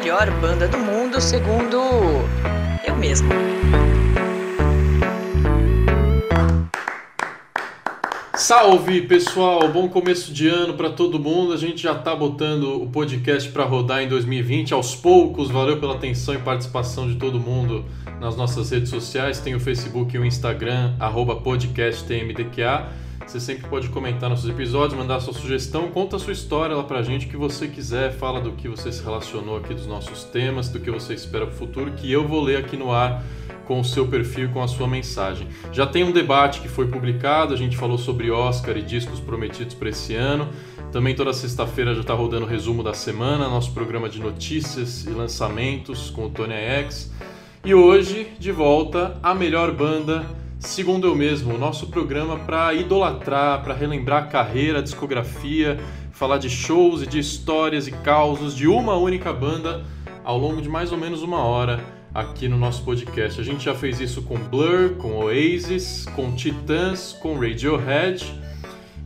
melhor banda do mundo, segundo eu mesmo. Salve pessoal, bom começo de ano para todo mundo. A gente já está botando o podcast para rodar em 2020 aos poucos. Valeu pela atenção e participação de todo mundo nas nossas redes sociais. Tem o Facebook e o Instagram, podcasttmdqa. Você sempre pode comentar nossos episódios, mandar sua sugestão, conta a sua história lá pra gente, o que você quiser, fala do que você se relacionou aqui dos nossos temas, do que você espera pro futuro, que eu vou ler aqui no ar com o seu perfil, com a sua mensagem. Já tem um debate que foi publicado, a gente falou sobre Oscar e discos prometidos para esse ano. Também toda sexta-feira já está rodando o resumo da semana, nosso programa de notícias e lançamentos com o Tony X. E hoje, de volta, a melhor banda segundo eu mesmo, o nosso programa para idolatrar, para relembrar a carreira, a discografia, falar de shows e de histórias e causos de uma única banda ao longo de mais ou menos uma hora aqui no nosso podcast. A gente já fez isso com Blur, com Oasis, com Titãs, com Radiohead.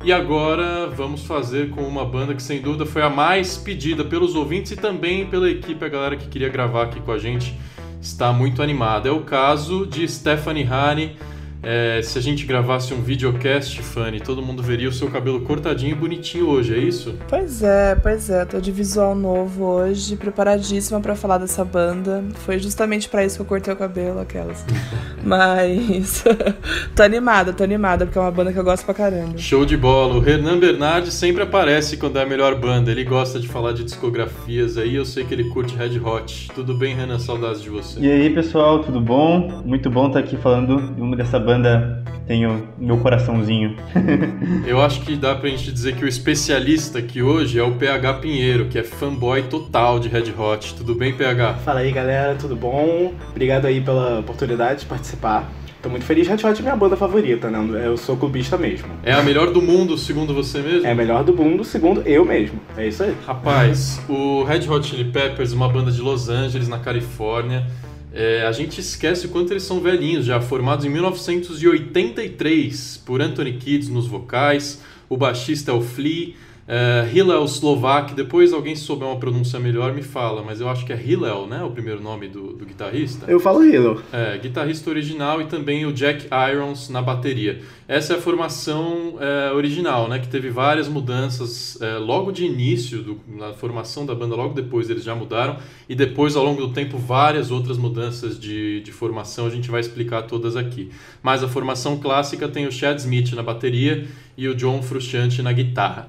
E agora vamos fazer com uma banda que sem dúvida foi a mais pedida pelos ouvintes e também pela equipe, a galera que queria gravar aqui com a gente está muito animada. É o caso de Stephanie Hane, é, se a gente gravasse um videocast, Fanny, todo mundo veria o seu cabelo cortadinho e bonitinho hoje, é isso? Pois é, pois é. Tô de visual novo hoje, preparadíssima para falar dessa banda. Foi justamente para isso que eu cortei o cabelo, aquelas. Mas tô animada, tô animada, porque é uma banda que eu gosto pra caramba. Show de bola. O Renan Bernardi sempre aparece quando é a melhor banda. Ele gosta de falar de discografias aí, eu sei que ele curte Red Hot. Tudo bem, Renan? Saudades de você. E aí, pessoal, tudo bom? Muito bom estar aqui falando de uma dessa banda banda tem o meu coraçãozinho. Eu acho que dá pra gente dizer que o especialista aqui hoje é o PH Pinheiro, que é fanboy total de Red Hot. Tudo bem, PH? Fala aí, galera, tudo bom? Obrigado aí pela oportunidade de participar. Tô muito feliz, Red Hot é minha banda favorita, né? Eu sou clubista mesmo. É a melhor do mundo, segundo você mesmo? É a melhor do mundo, segundo eu mesmo. É isso aí. Rapaz, o Red Hot Chili Peppers, uma banda de Los Angeles, na Califórnia, é, a gente esquece o quanto eles são velhinhos, já formados em 1983 por Anthony Kids nos vocais, o baixista é o Flea, Uh, Hillel Slovak, depois alguém souber uma pronúncia melhor me fala, mas eu acho que é Hillel, né? O primeiro nome do, do guitarrista. Eu falo Hillel. É, guitarrista original e também o Jack Irons na bateria. Essa é a formação é, original, né? Que teve várias mudanças é, logo de início, do, na formação da banda, logo depois eles já mudaram, e depois, ao longo do tempo, várias outras mudanças de, de formação, a gente vai explicar todas aqui. Mas a formação clássica tem o Chad Smith na bateria e o John Frusciante na guitarra.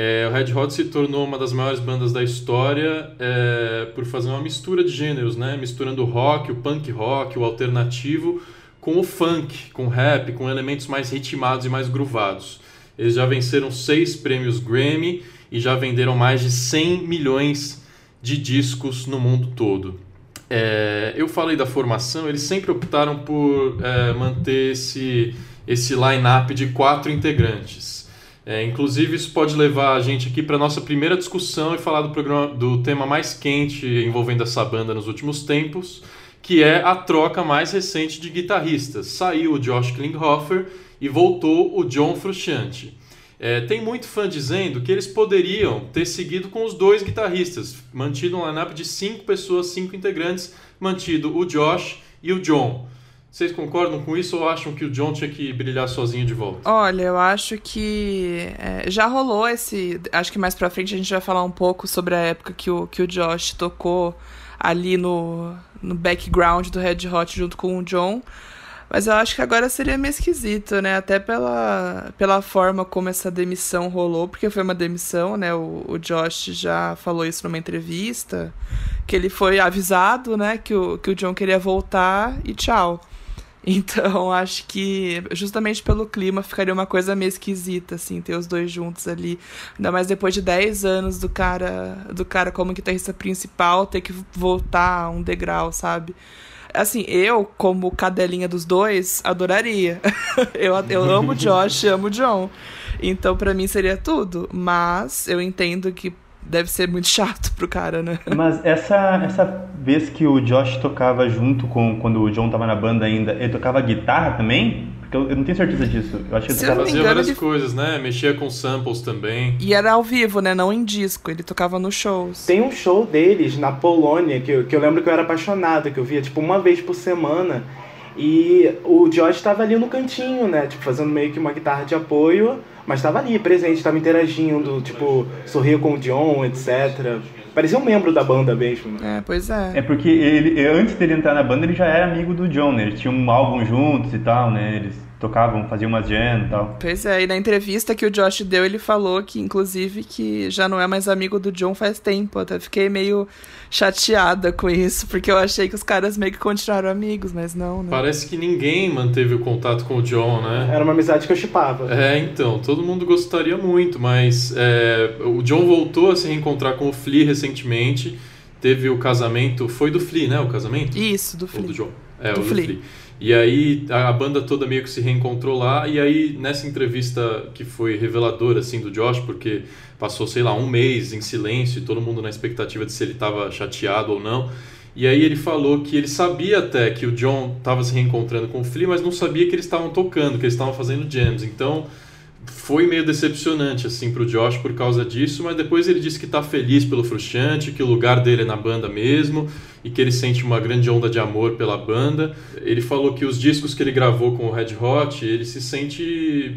É, o Red Hot se tornou uma das maiores bandas da história é, por fazer uma mistura de gêneros, né? misturando o rock, o punk rock, o alternativo com o funk, com o rap, com elementos mais ritmados e mais groovados. Eles já venceram seis prêmios Grammy e já venderam mais de 100 milhões de discos no mundo todo. É, eu falei da formação, eles sempre optaram por é, manter esse, esse line-up de quatro integrantes. É, inclusive, isso pode levar a gente aqui para nossa primeira discussão e falar do, programa, do tema mais quente envolvendo essa banda nos últimos tempos, que é a troca mais recente de guitarristas. Saiu o Josh Klinghoffer e voltou o John Frusciante. É, tem muito fã dizendo que eles poderiam ter seguido com os dois guitarristas, mantido um lineup de cinco pessoas, cinco integrantes, mantido o Josh e o John. Vocês concordam com isso ou acham que o John tinha que brilhar sozinho de volta? Olha, eu acho que é, já rolou esse. Acho que mais pra frente a gente vai falar um pouco sobre a época que o, que o Josh tocou ali no, no background do Red Hot junto com o John. Mas eu acho que agora seria meio esquisito, né? Até pela, pela forma como essa demissão rolou, porque foi uma demissão, né? O, o Josh já falou isso numa entrevista, que ele foi avisado, né? Que o, que o John queria voltar e tchau. Então, acho que justamente pelo clima ficaria uma coisa meio esquisita, assim, ter os dois juntos ali. Ainda mais depois de 10 anos do cara, do cara como guitarrista principal, ter que voltar um degrau, sabe? Assim, eu, como cadelinha dos dois, adoraria. eu, eu amo o Josh, amo o John. Então, para mim seria tudo. Mas eu entendo que deve ser muito chato pro cara, né? Mas essa, essa vez que o Josh tocava junto com quando o John tava na banda ainda, ele tocava guitarra também? Porque eu, eu não tenho certeza disso. Eu acho que ele tocava... Fazia várias ele- coisas, né? Mexia com samples também. E era ao vivo, né? Não em disco. Ele tocava nos shows. Tem um show deles na Polônia que eu, que eu lembro que eu era apaixonada, que eu via tipo uma vez por semana. E o Josh tava ali no cantinho, né? Tipo, fazendo meio que uma guitarra de apoio, mas tava ali, presente, tava interagindo, tipo, sorria com o John, etc. Parecia um membro da banda mesmo. né? É, pois é. É porque ele, antes dele entrar na banda, ele já era amigo do John, né? Eles tinham um álbum juntos e tal, né? Eles tocavam, faziam umas jam e tal. Pois é, e na entrevista que o Josh deu, ele falou que, inclusive, que já não é mais amigo do John faz tempo. Até fiquei meio chateada com isso, porque eu achei que os caras meio que continuaram amigos, mas não, né? Parece que ninguém manteve o contato com o John, né? Era uma amizade que eu chipava. É, então, todo mundo gostaria muito, mas é, o John voltou a se reencontrar com o Flea recentemente. Teve o casamento, foi do Flea, né? O casamento? Isso, do Ou Flea. do John? É, Do o do Flea. E aí a a banda toda meio que se reencontrou lá. E aí nessa entrevista que foi reveladora assim do Josh, porque passou sei lá um mês em silêncio e todo mundo na expectativa de se ele estava chateado ou não. E aí ele falou que ele sabia até que o John estava se reencontrando com o Flea, mas não sabia que eles estavam tocando, que eles estavam fazendo jams. Então foi meio decepcionante assim pro Josh por causa disso, mas depois ele disse que tá feliz pelo Frustrante, que o lugar dele é na banda mesmo e que ele sente uma grande onda de amor pela banda. Ele falou que os discos que ele gravou com o Red Hot, ele se sente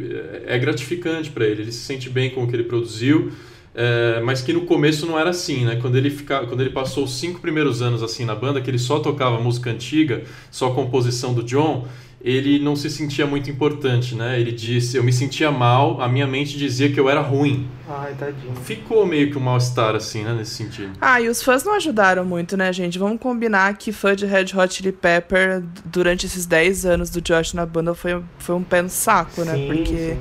é gratificante para ele, ele se sente bem com o que ele produziu. é, mas que no começo não era assim, né? Quando ele, fica, quando ele passou os cinco primeiros anos assim na banda, que ele só tocava música antiga, só composição do John, ele não se sentia muito importante, né? Ele disse, eu me sentia mal, a minha mente dizia que eu era ruim. Ai, tadinho. Ficou meio que um mal-estar, assim, né? Nesse sentido. Ah, e os fãs não ajudaram muito, né, gente? Vamos combinar que fã de Red Hot Chili Pepper, durante esses 10 anos do Josh na banda, foi, foi um pé no saco, né? Sim, Porque sim.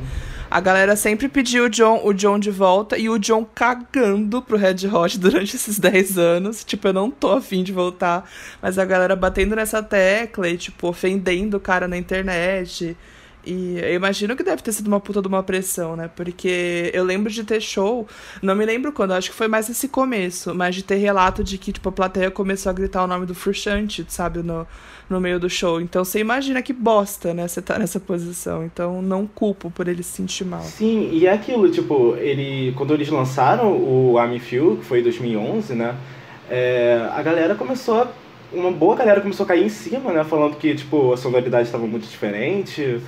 A galera sempre pediu o John, o John de volta e o John cagando pro Red Hot durante esses 10 anos. Tipo, eu não tô afim de voltar. Mas a galera batendo nessa tecla e, tipo, ofendendo o cara na internet. E eu imagino que deve ter sido uma puta de uma pressão, né? Porque eu lembro de ter show, não me lembro quando, acho que foi mais esse começo, mas de ter relato de que, tipo, a plateia começou a gritar o nome do Frusciante, sabe, no, no meio do show. Então você imagina que bosta, né? Você tá nessa posição. Então não culpo por ele se sentir mal. Sim, e é aquilo, tipo, ele, quando eles lançaram o Army Few, que foi em 2011, né, é, a galera começou, a- uma boa galera começou a cair em cima, né, falando que, tipo, a sonoridade estava muito diferente,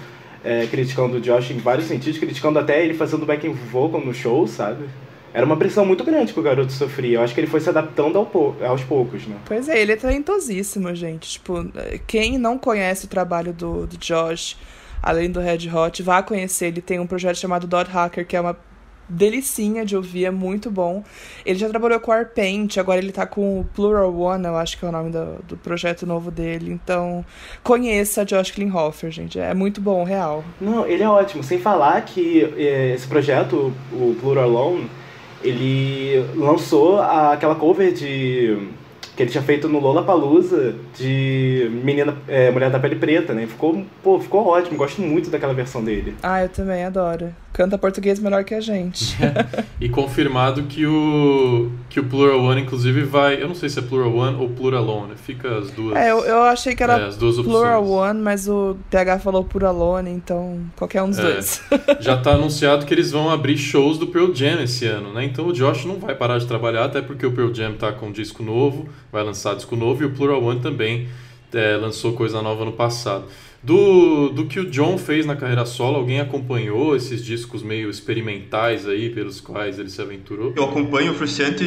é, criticando o Josh em vários sentidos, criticando até ele fazendo backing vocal no show, sabe? Era uma pressão muito grande que o garoto sofria. Eu acho que ele foi se adaptando ao pou- aos poucos, né? Pois é, ele é talentosíssimo, gente. Tipo, quem não conhece o trabalho do, do Josh, além do Red Hot, vá conhecer. Ele tem um projeto chamado Dot Hacker, que é uma delicinha de ouvir, é muito bom. Ele já trabalhou com Arpaint, agora ele tá com o Plural One, eu acho que é o nome do, do projeto novo dele. Então, conheça Josh Klinghoffer, gente. É muito bom, real. Não, ele é ótimo. Sem falar que é, esse projeto, o Plural Alone, ele lançou aquela cover de que ele tinha feito no Lollapalooza de menina, é, mulher da pele preta, né? Ficou, pô, ficou ótimo. Gosto muito daquela versão dele. Ah, eu também adoro. Canta português melhor que a gente. E confirmado que o, que o Plural One, inclusive, vai. Eu não sei se é Plural One ou Plural One, fica as duas. É, eu, eu achei que era é, as duas opções. Plural One, mas o PH falou Puralone, então qualquer um dos É. dois. Já tá anunciado que eles vão abrir shows do Pearl Jam esse ano, né? Então o Josh não vai parar de trabalhar, até porque o Pearl Jam tá com um disco novo, vai lançar disco novo, e o Plural One também é, lançou coisa nova no passado. Do, do que o John fez na carreira solo, alguém acompanhou esses discos meio experimentais aí, pelos quais ele se aventurou? Eu acompanho o Fruciante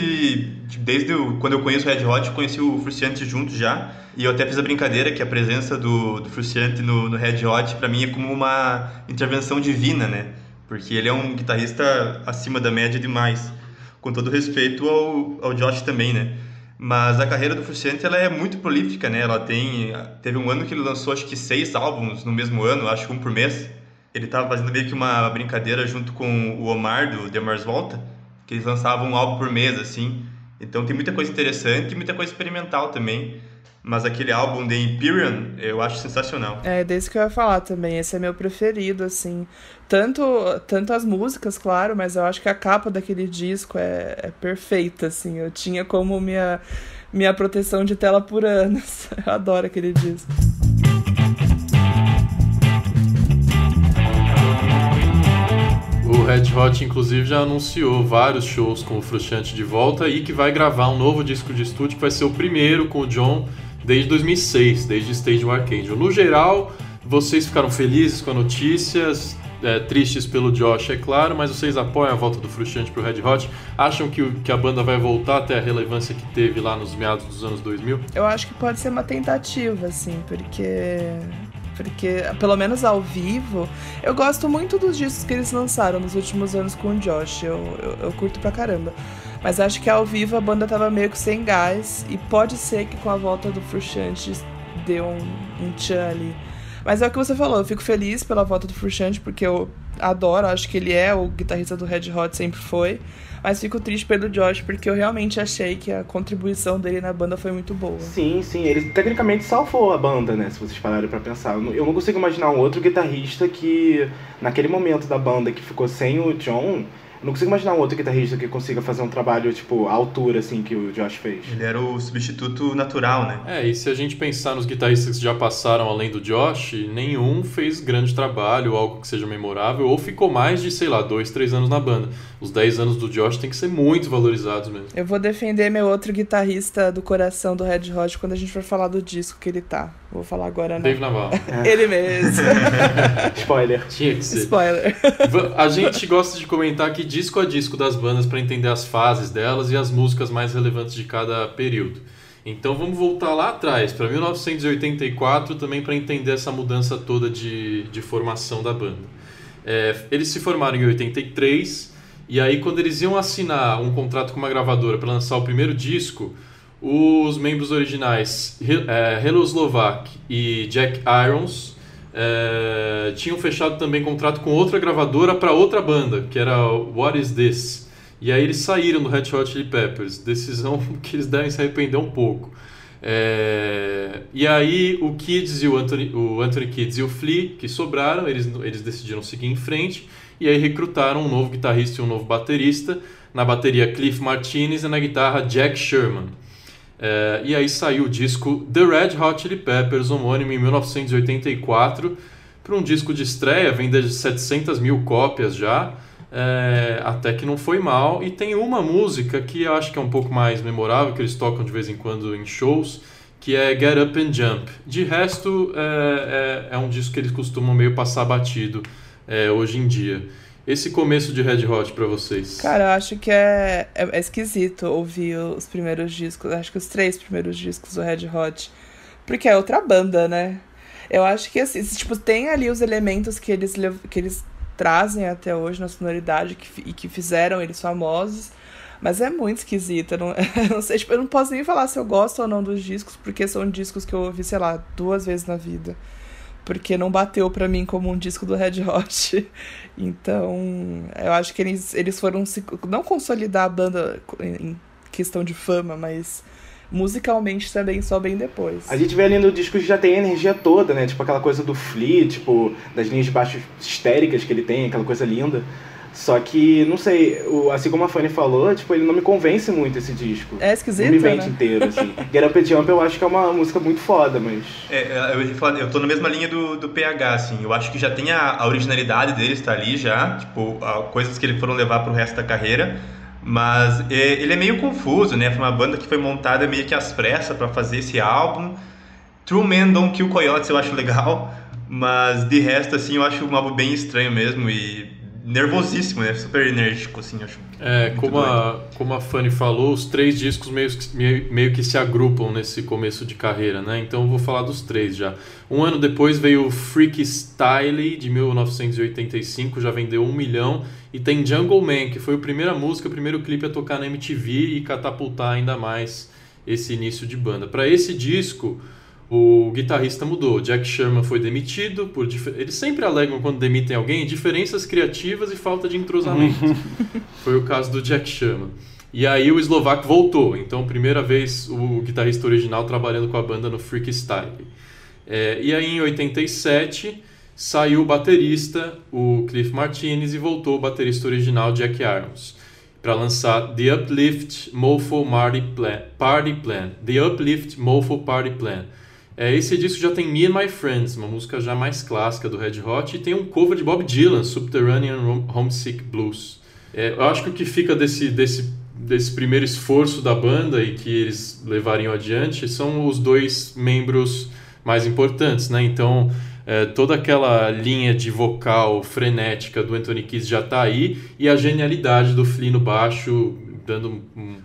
desde o- quando eu conheço o Red Hot, conheci o Fruciante junto já. E eu até fiz a brincadeira que a presença do, do Fruciante no, no Red Hot, pra mim, é como uma intervenção divina, né? Porque ele é um guitarrista acima da média demais. Com todo respeito ao, ao Josh também, né? Mas a carreira do Fruciante ela é muito prolífica, né? Ela tem teve um ano que ele lançou acho que seis álbuns no mesmo ano, acho que um por mês. Ele tava fazendo meio que uma brincadeira junto com o Omar do The Mars Volta, que eles lançavam um álbum por mês assim. Então tem muita coisa interessante e muita coisa experimental também. Mas aquele álbum The Empyrean, eu acho sensacional. É, desse que eu ia falar também. Esse é meu preferido, assim. Tanto, tanto as músicas, claro, mas eu acho que a capa daquele disco é, é perfeita, assim. Eu tinha como minha, minha proteção de tela por anos. Eu adoro aquele disco. O Red Hot, inclusive, já anunciou vários shows com o Frustrante de volta e que vai gravar um novo disco de estúdio, que vai ser o primeiro com o John desde 2006, desde Stage Arcangel. No geral, vocês ficaram felizes com a notícia, é, tristes pelo Josh, é claro, mas vocês apoiam a volta do Frustrante pro Red Hot? Acham que, que a banda vai voltar até a relevância que teve lá nos meados dos anos 2000? Eu acho que pode ser uma tentativa, assim, porque porque pelo menos ao vivo, eu gosto muito dos discos que eles lançaram nos últimos anos com o Josh, eu, eu, eu curto pra caramba. Mas acho que ao vivo a banda tava meio que sem gás, e pode ser que com a volta do Frustrante deu um, um tchan ali. Mas é o que você falou, eu fico feliz pela volta do Frustrante, porque eu adoro, acho que ele é o guitarrista do Red Hot, sempre foi. Mas fico triste pelo Josh, porque eu realmente achei que a contribuição dele na banda foi muito boa. Sim, sim, ele tecnicamente salvou a banda, né? Se vocês pararem pra pensar. Eu não consigo imaginar um outro guitarrista que, naquele momento da banda que ficou sem o John, não consigo imaginar um outro guitarrista que consiga fazer um trabalho, tipo, à altura, assim, que o Josh fez. Ele era o substituto natural, né? É, e se a gente pensar nos guitarristas que já passaram além do Josh, nenhum fez grande trabalho, algo que seja memorável, ou ficou mais de, sei lá, dois, três anos na banda. Os 10 anos do Josh tem que ser muito valorizados mesmo. Eu vou defender meu outro guitarrista do coração do Red Hot quando a gente for falar do disco que ele tá. Vou falar agora, né? Dave Naval. ele mesmo. Spoiler. Tinha que ser. Spoiler. A gente gosta de comentar aqui disco a disco das bandas para entender as fases delas e as músicas mais relevantes de cada período. Então vamos voltar lá atrás, para 1984, também para entender essa mudança toda de, de formação da banda. É, eles se formaram em 83, e aí quando eles iam assinar um contrato com uma gravadora para lançar o primeiro disco, os membros originais, é, Hello Slovak e Jack Irons, é, tinham fechado também contrato com outra gravadora para outra banda, que era What Is This? E aí eles saíram do Red Hot Chili Peppers, decisão que eles devem se arrepender um pouco. É, e aí o Kids e o Anthony, o Anthony Kids e o Flea, que sobraram, eles, eles decidiram seguir em frente e aí recrutaram um novo guitarrista e um novo baterista, na bateria Cliff Martinez e na guitarra Jack Sherman. É, e aí saiu o disco The Red Hot Chili Peppers, homônimo em 1984, para um disco de estreia, vende de 700 mil cópias já, é, até que não foi mal. E tem uma música que eu acho que é um pouco mais memorável, que eles tocam de vez em quando em shows, que é Get Up and Jump. De resto, é, é, é um disco que eles costumam meio passar batido é, hoje em dia esse começo de Red Hot para vocês? Cara, eu acho que é, é, é, esquisito ouvir os primeiros discos, acho que os três primeiros discos do Red Hot, porque é outra banda, né? Eu acho que assim, tipo, tem ali os elementos que eles, que eles trazem até hoje na sonoridade que, e que fizeram eles famosos, mas é muito esquisito. Eu não, eu não sei, tipo, eu não posso nem falar se eu gosto ou não dos discos, porque são discos que eu ouvi, sei lá, duas vezes na vida porque não bateu para mim como um disco do Red Hot. Então, eu acho que eles, eles foram se, não consolidar a banda em questão de fama, mas musicalmente também só bem depois. A gente vê ali no disco que já tem a energia toda, né? Tipo aquela coisa do Flea, tipo, das linhas de baixo histéricas que ele tem, aquela coisa linda. Só que, não sei, o, assim como a Fanny falou, tipo, ele não me convence muito esse disco. É esquisito, Não me vende né? inteiro, assim. Get Up and Jump eu acho que é uma música muito foda, mas... É, eu, ia falar, eu tô na mesma linha do, do PH, assim. Eu acho que já tem a, a originalidade dele está ali já, tipo, a, coisas que ele foram levar pro resto da carreira. Mas é, ele é meio confuso, né? Foi uma banda que foi montada meio que às pressas para fazer esse álbum. True Men Don't Kill Coyotes eu acho legal, mas de resto, assim, eu acho um álbum bem estranho mesmo e nervosíssimo, né? Super enérgico, assim, acho. É, como a, como a Fanny falou, os três discos meio, meio, meio que se agrupam nesse começo de carreira, né? Então eu vou falar dos três já. Um ano depois veio o Freaky Style, de 1985, já vendeu um milhão. E tem Jungle Man, que foi a primeira música, o primeiro clipe a tocar na MTV e catapultar ainda mais esse início de banda. Para esse disco, o guitarrista mudou. Jack Sherman foi demitido por eles sempre alegam quando demitem alguém diferenças criativas e falta de entrosamento. foi o caso do Jack Sherman. E aí o Slovak voltou. Então, primeira vez o guitarrista original trabalhando com a banda no Freak Style. É, e aí em 87 saiu o baterista, o Cliff Martinez, e voltou o baterista original Jack Irons para lançar The Uplift Mofo Party Plan. Party Plan. The Uplift Mofo Party Plan É, esse disco já tem Me and My Friends, uma música já mais clássica do Red Hot, e tem um cover de Bob Dylan, Subterranean Homesick Blues. É, eu acho que o que fica desse, desse, desse primeiro esforço da banda e que eles levariam adiante são os dois membros mais importantes, né? Então, é, toda aquela linha de vocal frenética do Anthony Kiss já está aí e a genialidade do Flea no baixo dando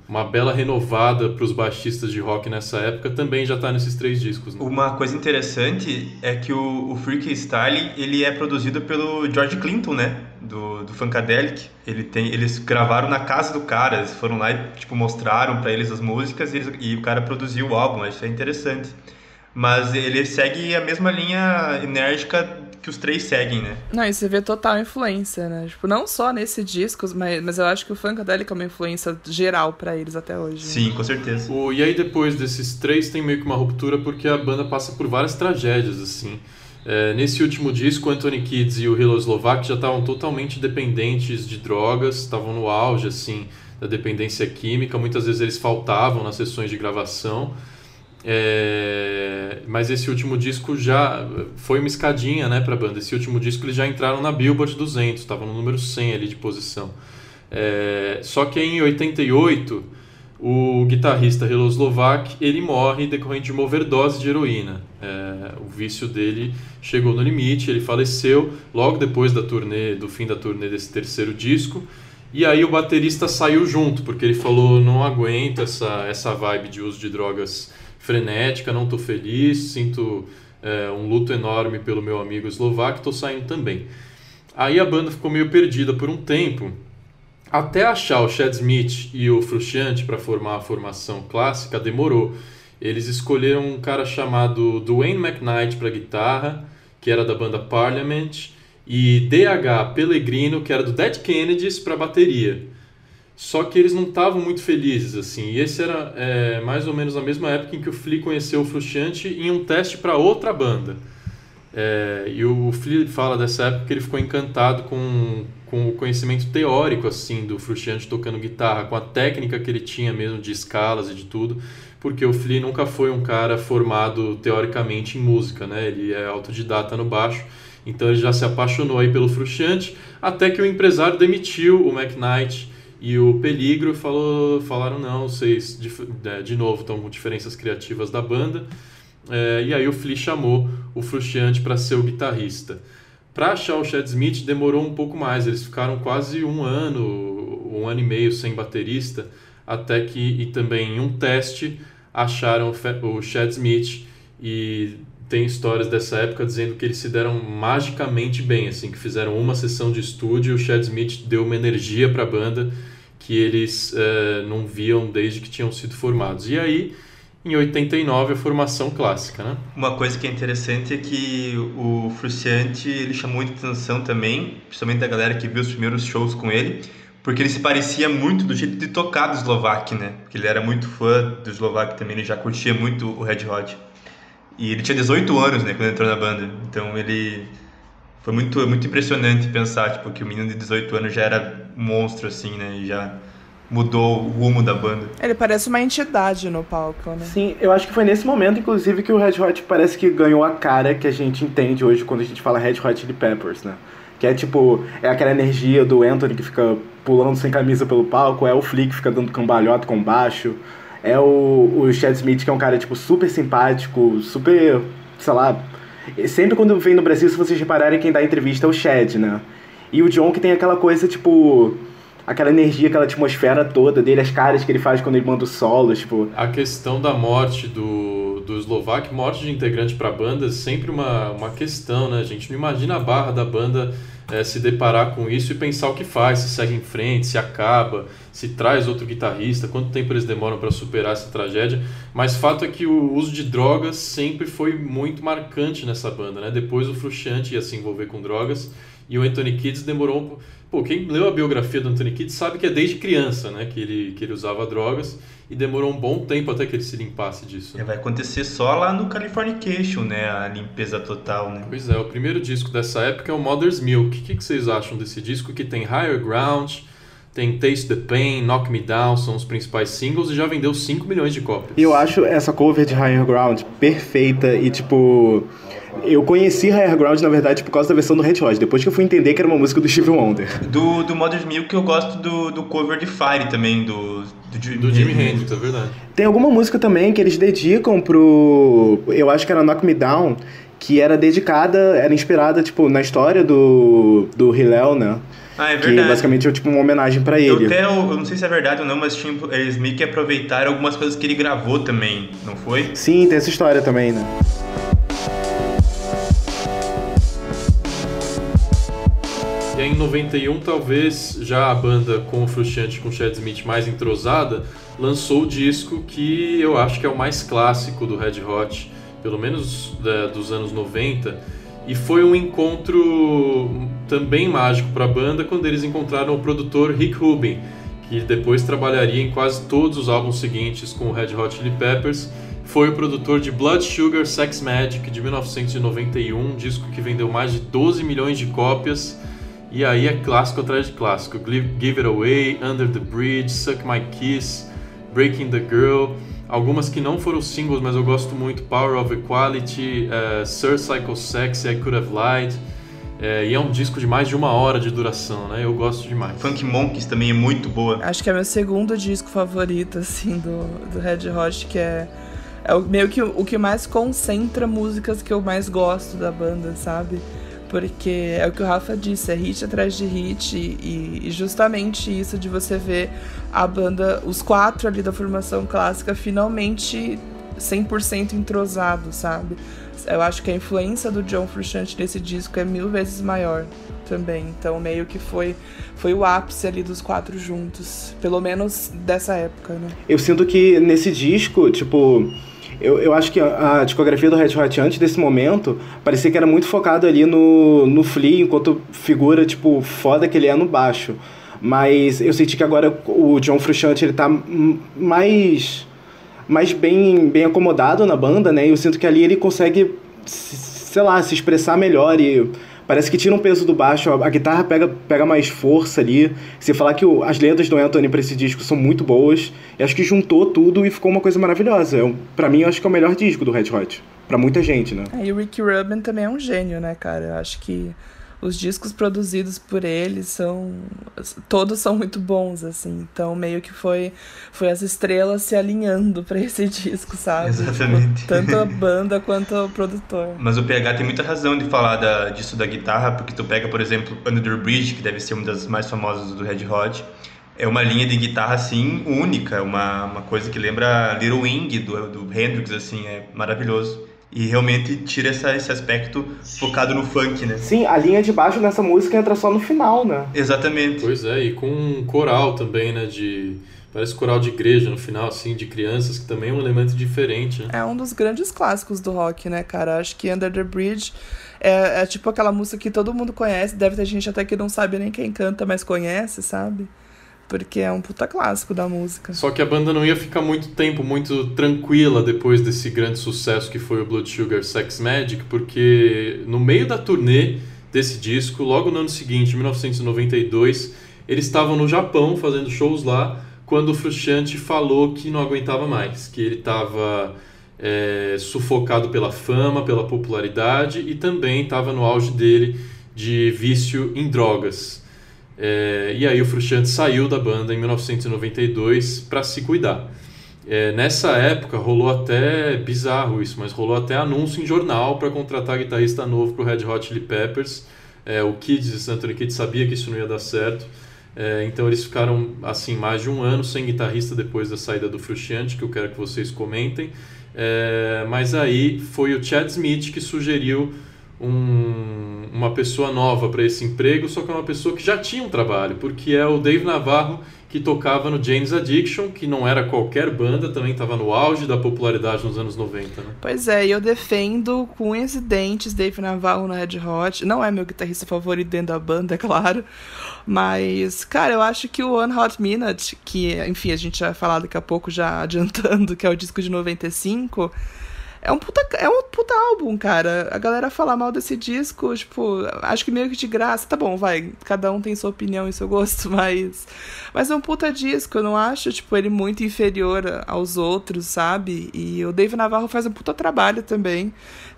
uma bela renovada para os baixistas de rock nessa época, também já está nesses três discos. Né? Uma coisa interessante é que o, o Freaky Style ele é produzido pelo George Clinton, né? Do, do Funkadelic. Ele tem, eles gravaram na casa do cara, eles foram lá e tipo, mostraram para eles as músicas e, eles, e o cara produziu o álbum, isso é interessante. Mas ele segue a mesma linha enérgica que os três seguem, né? Não, e você vê total influência, né? Tipo, não só nesse disco, mas, mas eu acho que o Funkadelic é uma influência geral para eles até hoje. Sim, né? com certeza. O, e aí depois desses três tem meio que uma ruptura porque a banda passa por várias tragédias, assim. É, nesse último disco, Anthony Kids e o Hilo Slovak já estavam totalmente dependentes de drogas, estavam no auge, assim, da dependência química. Muitas vezes eles faltavam nas sessões de gravação. É, mas esse último disco já foi uma escadinha né, para a banda. Esse último disco eles já entraram na Billboard 200, estavam no número 100 ali de posição. É, só que em 88, o guitarrista Helo Slovak ele morre decorrente de uma overdose de heroína. É, o vício dele chegou no limite, ele faleceu logo depois da turnê, do fim da turnê desse terceiro disco. E aí o baterista saiu junto, porque ele falou: não aguento essa, essa vibe de uso de drogas frenética, não estou feliz, sinto é, um luto enorme pelo meu amigo eslovaco, estou saindo também. Aí a banda ficou meio perdida por um tempo, até achar o Chad Smith e o Frusciante para formar a formação clássica demorou. Eles escolheram um cara chamado Dwayne McKnight para guitarra, que era da banda Parliament, e DH Pellegrino, que era do Dead Kennedys, para bateria. Só que eles não estavam muito felizes, assim. E esse era é, mais ou menos a mesma época em que o Flea conheceu o Frusciante em um teste para outra banda. É, e o Flea fala dessa época que ele ficou encantado com, com o conhecimento teórico, assim, do Frusciante tocando guitarra, com a técnica que ele tinha mesmo de escalas e de tudo, porque o Flea nunca foi um cara formado teoricamente em música, né? Ele é autodidata no baixo, então ele já se apaixonou aí pelo Frusciante, até que o empresário demitiu o McKnight e o Peligro falou, falaram, não, vocês de, é, de novo estão com diferenças criativas da banda. É, e aí o Flea chamou o Frusciante para ser o guitarrista. Para achar o Chad Smith demorou um pouco mais, eles ficaram quase um ano, um ano e meio sem baterista, até que, e também em um teste, acharam o Chad Smith e tem histórias dessa época dizendo que eles se deram magicamente bem, assim, que fizeram uma sessão de estúdio, o Chad Smith deu uma energia para a banda que eles é, não viam desde que tinham sido formados. E aí, em 89, a formação clássica, né? Uma coisa que é interessante é que o Frusciante, ele chamou muita atenção também, principalmente da galera que viu os primeiros shows com ele, porque ele se parecia muito do jeito de tocar do Slovak, né? Porque ele era muito fã do Slovak também, ele já curtia muito o Red Hot. E ele tinha 18 anos, né, quando entrou na banda. Então ele foi muito muito impressionante pensar, tipo, que o menino de 18 anos já era um monstro assim, né, e já mudou o rumo da banda. Ele parece uma entidade no palco, né? Sim, eu acho que foi nesse momento, inclusive, que o Red Hot parece que ganhou a cara que a gente entende hoje quando a gente fala Red Hot Chili Peppers, né? Que é tipo, é aquela energia do Anthony que fica pulando sem camisa pelo palco, é o Flick que fica dando cambalhota com baixo, é o, o Chad Smith, que é um cara, tipo, super simpático, super, sei lá. Sempre quando vem no Brasil, se vocês repararem, quem dá entrevista é o Chad, né? E o John que tem aquela coisa, tipo. Aquela energia, aquela atmosfera toda dele, as caras que ele faz quando ele manda o solo, tipo. A questão da morte do, do Slovak, morte de integrante pra banda, é sempre uma, uma questão, né? A gente não imagina a barra da banda é, se deparar com isso e pensar o que faz, se segue em frente, se acaba, se traz outro guitarrista, quanto tempo eles demoram para superar essa tragédia. Mas fato é que o uso de drogas sempre foi muito marcante nessa banda, né? Depois o Frusciante ia se envolver com drogas e o Anthony Kids demorou. Pô, quem leu a biografia do Anthony Kids sabe que é desde criança, né? Que ele, que ele usava drogas e demorou um bom tempo até que ele se limpasse disso. Né? Vai acontecer só lá no Californication, né? A limpeza total, né? Pois é, o primeiro disco dessa época é o Mother's Milk. O que, que vocês acham desse disco que tem Higher Ground, tem Taste the Pain, Knock Me Down, são os principais singles e já vendeu 5 milhões de cópias. E eu acho essa cover de Higher Ground perfeita e tipo. Eu conheci Higher Ground, na verdade, por causa da versão do Red Hot, depois que eu fui entender que era uma música do Steve Wonder. Do, do Mother's Milk eu gosto do, do cover de Fire também, do, do, Jimi- Do Jimi Hendrix, é verdade. Tem alguma música também que eles dedicam pro. Eu acho que era Knock Me Down, que era dedicada, era inspirada, tipo, na história do, do Hillel, né? Ah, é Que verdade. basicamente é tipo uma homenagem pra Eu ele. até, eu não sei se é verdade ou não, mas tinha, eles meio que aproveitaram algumas coisas que ele gravou também, não foi? Sim, tem essa história também, né? E aí em 91, talvez já a banda com o Frusciante com o Chad Smith mais entrosada, lançou o disco que eu acho que é o mais clássico do Red Hot, pelo menos da- dos anos 90, e foi um encontro também mágico para a banda quando eles encontraram o produtor Rick Rubin, que depois trabalharia em quase todos os álbuns seguintes com o Red Hot Chili Peppers. Foi o produtor de Blood Sugar Sex Magic de 1991, um disco que vendeu mais de 12 milhões de cópias. E aí é clássico atrás de clássico. Give It Away, Under the Bridge, Suck My Kiss, Breaking the Girl. Algumas que não foram singles, mas eu gosto muito. Power of Equality, eh, Sir Psycho Sexy, I Could Have Lied. Eh, e é um disco de mais de uma hora de duração, né? Eu gosto demais. Funk Monkeys também é muito boa. Acho que é meu segundo disco favorito, assim, do, do Red Hot, que é, é o, meio que o, o que mais concentra músicas que eu mais gosto da banda, sabe? Porque é o que o Rafa disse, é hit atrás de hit, e, e justamente isso de você ver a banda, os quatro ali da formação clássica, finalmente 100% entrosado, sabe? Eu acho que a influência do John Frusciante nesse disco é mil vezes maior também. Então meio que foi foi o ápice ali dos quatro juntos, pelo menos dessa época, né? Eu sinto que nesse disco, tipo. Eu, eu acho que a, discografia do Red Hot antes desse momento parecia que era muito focado ali no, no Flea, enquanto figura, tipo, foda que ele é no baixo. Mas eu senti que agora o John Frusciante, ele tá mais mais bem, bem acomodado na banda, né? E eu sinto que ali ele consegue, sei lá, se expressar melhor e parece que tira um peso do baixo, a, guitarra pega, pega mais força ali. Se falar que o- as letras do Anthony pra esse disco são muito boas, e acho que juntou tudo e ficou uma coisa maravilhosa. Eu, pra mim, eu acho que é o melhor disco do Red Hot. Pra muita gente, né? É, e o Rick Rubin também é um gênio, né, cara? Eu acho que os discos produzidos por ele são todos são muito bons assim então meio que foi foi as estrelas se alinhando pra esse disco sabe Exatamente. Tipo, tanto a banda quanto o produtor Mas o PH tem muita razão de falar da, disso da guitarra, porque tu pega, por exemplo, Under the Bridge, que deve ser uma das mais famosas do Red Hot, é uma linha de guitarra, assim, única, uma, uma coisa que lembra Little Wing do, do Hendrix, assim, é maravilhoso. E realmente tira essa, esse aspecto focado no funk, né? Sim, a linha de baixo nessa música entra só no final, né? Exatamente. Pois é, e com um coral também, né? De. Parece coral de igreja no final, assim, de crianças, que também é um elemento diferente, né? é um dos grandes clássicos do rock né cara acho que Under the Bridge é, é tipo aquela música que todo mundo conhece deve ter gente até que não sabe nem quem canta mas conhece sabe porque é um puta clássico da música Só que a banda não ia ficar muito tempo muito tranquila depois desse grande sucesso que foi o Blood Sugar Sex Magic, porque no meio da turnê desse disco, logo no ano seguinte, 1992, eles estavam no Japão fazendo shows lá, quando o Frusciante falou que não aguentava mais, que ele estava é, sufocado pela fama, pela popularidade e também estava no auge dele de vício em drogas. É, e aí o Frusciante saiu da banda em 1992 para se cuidar. É, nessa época rolou até bizarro isso, mas rolou até anúncio em jornal para contratar guitarrista novo para o Red Hot Chili Peppers. É, o Kids, Anthony Kidd sabia que isso não ia dar certo, é, então eles ficaram assim mais de um ano sem guitarrista depois da saída do Frusciante, que eu quero que vocês comentem. É, mas aí foi o Chad Smith que sugeriu um, uma pessoa nova para esse emprego, só que é uma pessoa que já tinha um trabalho, porque é o Dave Navarro que tocava no Jane's Addiction, que não era qualquer banda, também estava no auge da popularidade nos anos 90, né? Pois é, e eu defendo com unhas e dentes Dave Navarro no Red Hot. Não é meu guitarrista favorito dentro da banda, é claro. Mas, cara, eu acho que o One Hot Minute, que, enfim, a gente vai falar daqui a pouco já adiantando, que é o disco de 95, é um puta, é um puta álbum, cara. A galera fala mal desse disco, tipo, acho que meio que de graça. Tá bom, vai, cada um tem sua opinião e seu gosto, mas. Mas é um puta disco, eu não acho, tipo, ele muito inferior aos outros, sabe? E o Dave Navarro faz um puta trabalho também.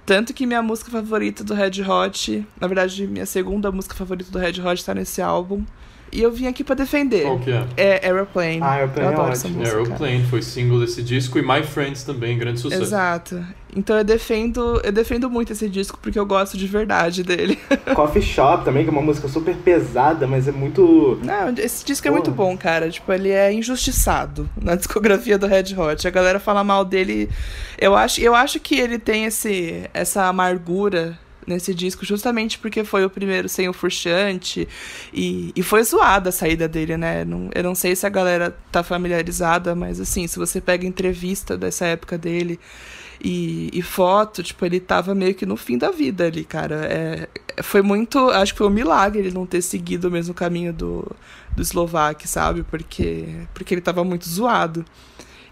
Tanto que minha música favorita do Red Hot, na verdade, minha segunda música favorita do Red Hot tá nesse álbum. E eu vim aqui pra defender. Qual que é? É Aeroplane. Ah, Aeroplane eu é adoro essa ótimo. música. Aeroplane foi single desse disco e My Friends também, grande sucesso. Exato. Então eu defendo, eu defendo muito esse disco porque eu gosto de verdade dele. Coffee Shop também, que é uma música super pesada, mas é muito. Não, esse disco é muito bom, cara. Tipo, ele é injustiçado na discografia do Red Hot. A galera fala mal dele. Eu acho, eu acho que ele tem esse, essa amargura nesse disco justamente porque foi o primeiro sem o Frusciante e, e foi zoada a saída dele, né? Não, eu não sei se a galera tá familiarizada, mas assim, se você pega entrevista dessa época dele e, e foto, tipo, ele tava meio que no fim da vida ali, cara. É, foi muito. Acho que foi um milagre ele não ter seguido o mesmo caminho do, do Slovak, sabe? Porque, porque ele tava muito zoado.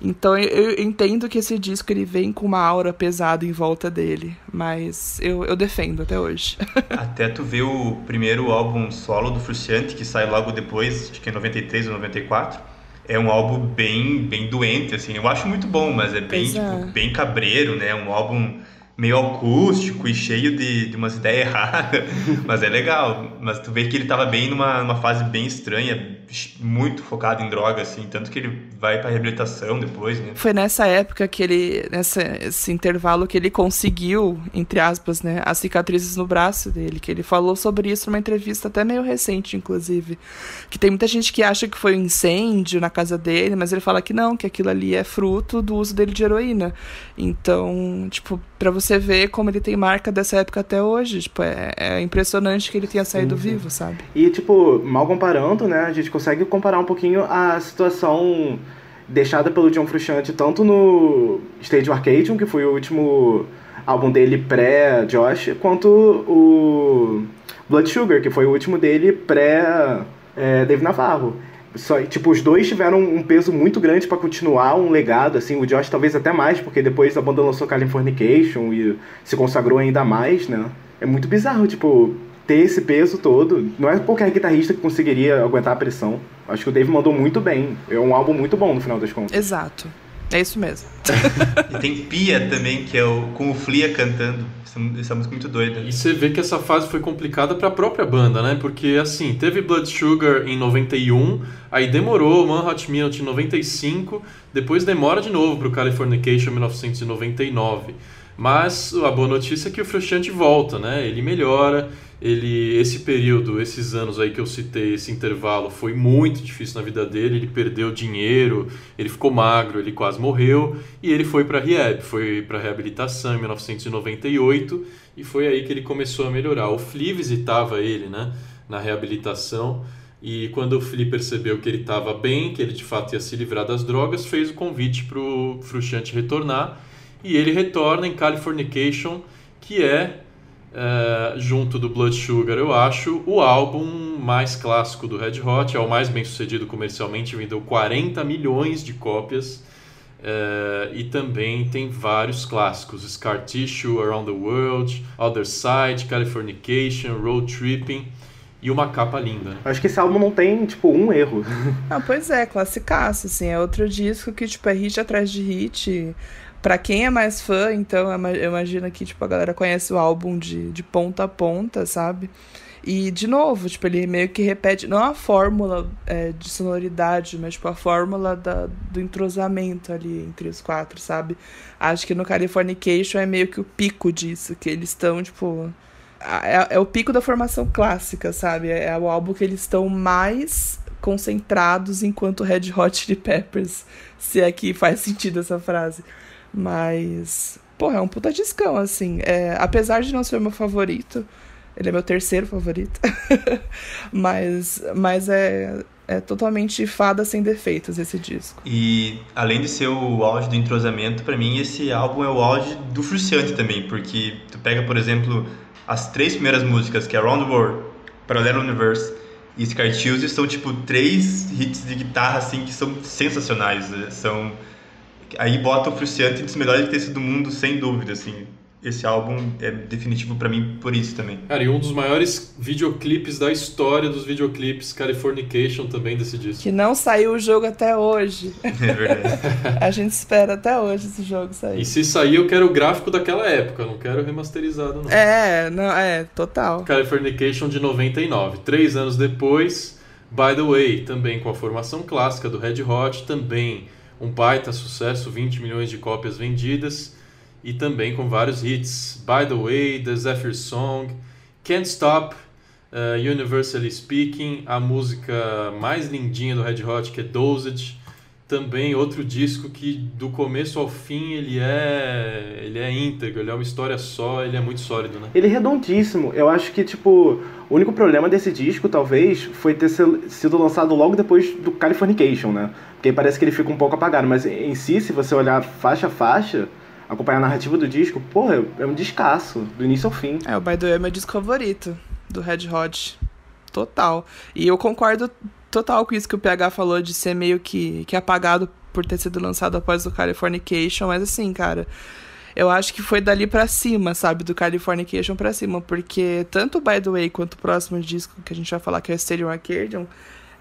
Então eu, eu entendo que esse disco ele vem com uma aura pesada em volta dele, mas eu, eu defendo até hoje. Até tu ver o primeiro álbum solo do Fruciante, que sai logo depois, acho que é 93 ou 94. É um álbum bem, bem doente, assim. Eu acho muito bom, mas é bem, Pois é. tipo, bem cabreiro, né? Um álbum meio acústico e cheio de, de umas ideias erradas. mas é legal. Mas tu vê que ele tava bem numa, numa fase bem estranha, muito focado em droga, assim. Tanto que ele vai pra reabilitação depois, né? Foi nessa época que ele, nessa esse intervalo que ele conseguiu, entre aspas, né, as cicatrizes no braço dele, que ele falou sobre isso numa entrevista até meio recente, inclusive, que tem muita gente que acha que foi um incêndio na casa dele, mas ele fala que não, que aquilo ali é fruto do uso dele de heroína. Então, tipo, pra você ver como ele tem marca dessa época até hoje, tipo, é, é impressionante que ele tenha saído vivo, sabe? E, tipo, mal comparando, né, a gente consegue comparar um pouquinho a situação deixada pelo John Frusciante tanto no Stage Arcadium, que foi o último álbum dele pré-Josh, quanto o Blood Sugar, que foi o último dele pré-Dave Navarro. Só, tipo, os dois tiveram um peso muito grande pra continuar um legado, assim, o Josh talvez até mais, porque depois a banda lançou Californication e se consagrou ainda mais, né? É muito bizarro, tipo, ter esse peso todo. Não é qualquer guitarrista que conseguiria aguentar a pressão. Acho que o Dave mandou muito bem. É um álbum muito bom no final das contas. Exato. É isso mesmo. E tem Pia também, que é o, com o Flia cantando. Essa, música é muito doida. E você vê que essa fase foi complicada para a própria banda, né? Porque assim, teve Blood Sugar em 91, aí demorou Manhattan Minute em 95, depois demora de novo para o Californication em 1999. Mas a boa notícia é que o Frusciante volta, né? Ele melhora, ele esse período, esses anos aí que eu citei, esse intervalo foi muito difícil na vida dele, ele perdeu dinheiro, ele ficou magro, ele quase morreu e ele foi para rehab, foi para reabilitação em 1998 e foi aí que ele começou a melhorar. O Flea visitava ele, né, na reabilitação. E quando o Flea percebeu que ele estava bem, que ele de fato ia se livrar das drogas, fez o convite para o Frusciante retornar. E ele retorna em Californication, que é, é, junto do Blood Sugar, eu acho, o álbum mais clássico do Red Hot, é o mais bem sucedido comercialmente, vendeu 40 milhões de cópias. é, e também tem vários clássicos: Scar Tissue, Around the World, Other Side, Californication, Road Tripping e uma capa linda. Acho que esse álbum não tem, tipo, um erro. Ah, pois é, classicaço, assim, é outro disco que, tipo, é hit atrás de hit. Pra quem é mais fã, então, eu ima- eu imagino que, tipo, a galera conhece o álbum de, de ponta a ponta, sabe? E, de novo, tipo, ele meio que repete, não a fórmula é, de sonoridade, mas, tipo, a fórmula da, do entrosamento ali entre os quatro, sabe? Acho que no Californication é meio que o pico disso, que eles estão, tipo... É, é o pico da formação clássica, sabe? É, é o álbum que eles estão mais concentrados enquanto Red Hot Chili Peppers, se aqui faz sentido essa frase. Mas, pô, é um puta discão, assim. É, apesar de não ser meu favorito, ele é meu terceiro favorito, mas, mas é, é totalmente fada sem defeitos esse disco. E além de ser o auge do entrosamento, pra mim esse álbum é o auge do Fruciante também, porque tu pega, por exemplo, as três primeiras músicas, que é Around the World, Parallel Universe e Scar Tissue, são tipo três hits de guitarra assim que são sensacionais, né? são aí bota o Fruciante entre os melhores textos do mundo, sem dúvida, assim. Esse álbum é definitivo para mim por isso também. Cara, e um dos maiores videoclipes da história dos videoclipes, Californication, também desse disco. Que não saiu o jogo até hoje. É verdade. A gente espera até hoje esse jogo sair. E se sair, eu quero o gráfico daquela época, não quero remasterizado, não. É, não, é, total. Californication de 99. Três anos depois, By the Way, também com a formação clássica do Red Hot, também um baita sucesso, 20 milhões de cópias vendidas e também com vários hits. By the Way, The Zephyr Song, Can't Stop, uh, Universally Speaking, a música mais lindinha do Red Hot, que é Dosage. Também outro disco que do começo ao fim ele é ele é íntegro, ele é uma história só, ele é muito sólido, né? Ele é redondíssimo. Eu acho que, tipo, o único problema desse disco, talvez, foi ter sido lançado logo depois do Californication, né? Porque parece que ele fica um pouco apagado, mas em si, se você olhar faixa a faixa, acompanhar a narrativa do disco, porra, é um descasso, do início ao fim. É, o By the Way é meu disco favorito do Red Hot. Total. E eu concordo total com isso que o PH falou de ser meio que, que apagado por ter sido lançado após o Californication, mas assim, cara, eu acho que foi dali para cima, sabe, do Californication para cima, porque tanto By the Way quanto o próximo disco que a gente vai falar que é o Stadium Arcadium,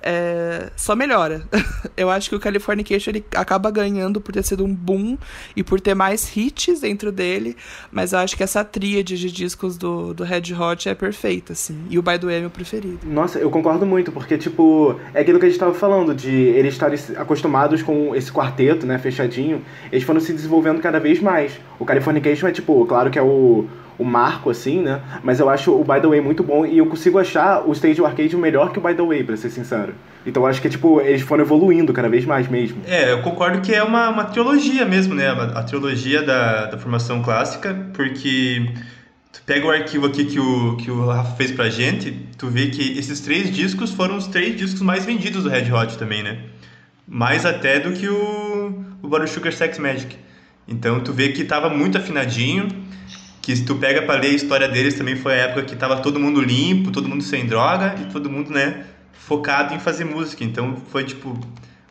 é, só melhora. Eu acho que o Californication ele acaba ganhando por ter sido um boom e por ter mais hits dentro dele, mas eu acho que essa tríade de discos do, do Red Hot é perfeita, assim. E o By the Way é meu preferido. Nossa, eu concordo muito, porque, tipo, é aquilo que a gente estava falando, de eles estarem acostumados com esse quarteto, né, fechadinho, eles foram se desenvolvendo cada vez mais. O Californication é, tipo, claro que é o o marco, assim, né? Mas eu acho o By The Way muito bom e eu consigo achar o Stage Arcade melhor que o By The Way, pra ser sincero. Então eu acho que, tipo, eles foram evoluindo cada vez mais mesmo. É, eu concordo que é uma, uma trilogia mesmo, né? A, a trilogia da, da formação clássica, porque tu pega o arquivo aqui que o, que o Rafa fez pra gente, tu vê que esses três discos foram os três discos mais vendidos do Red Hot também, né? Mais até do que o, o Bottle Sugar Sex Magic. Então tu vê que tava muito afinadinho que se tu pega para ler a história deles também foi a época que tava todo mundo limpo, todo mundo sem droga e todo mundo, né, focado em fazer música. Então foi tipo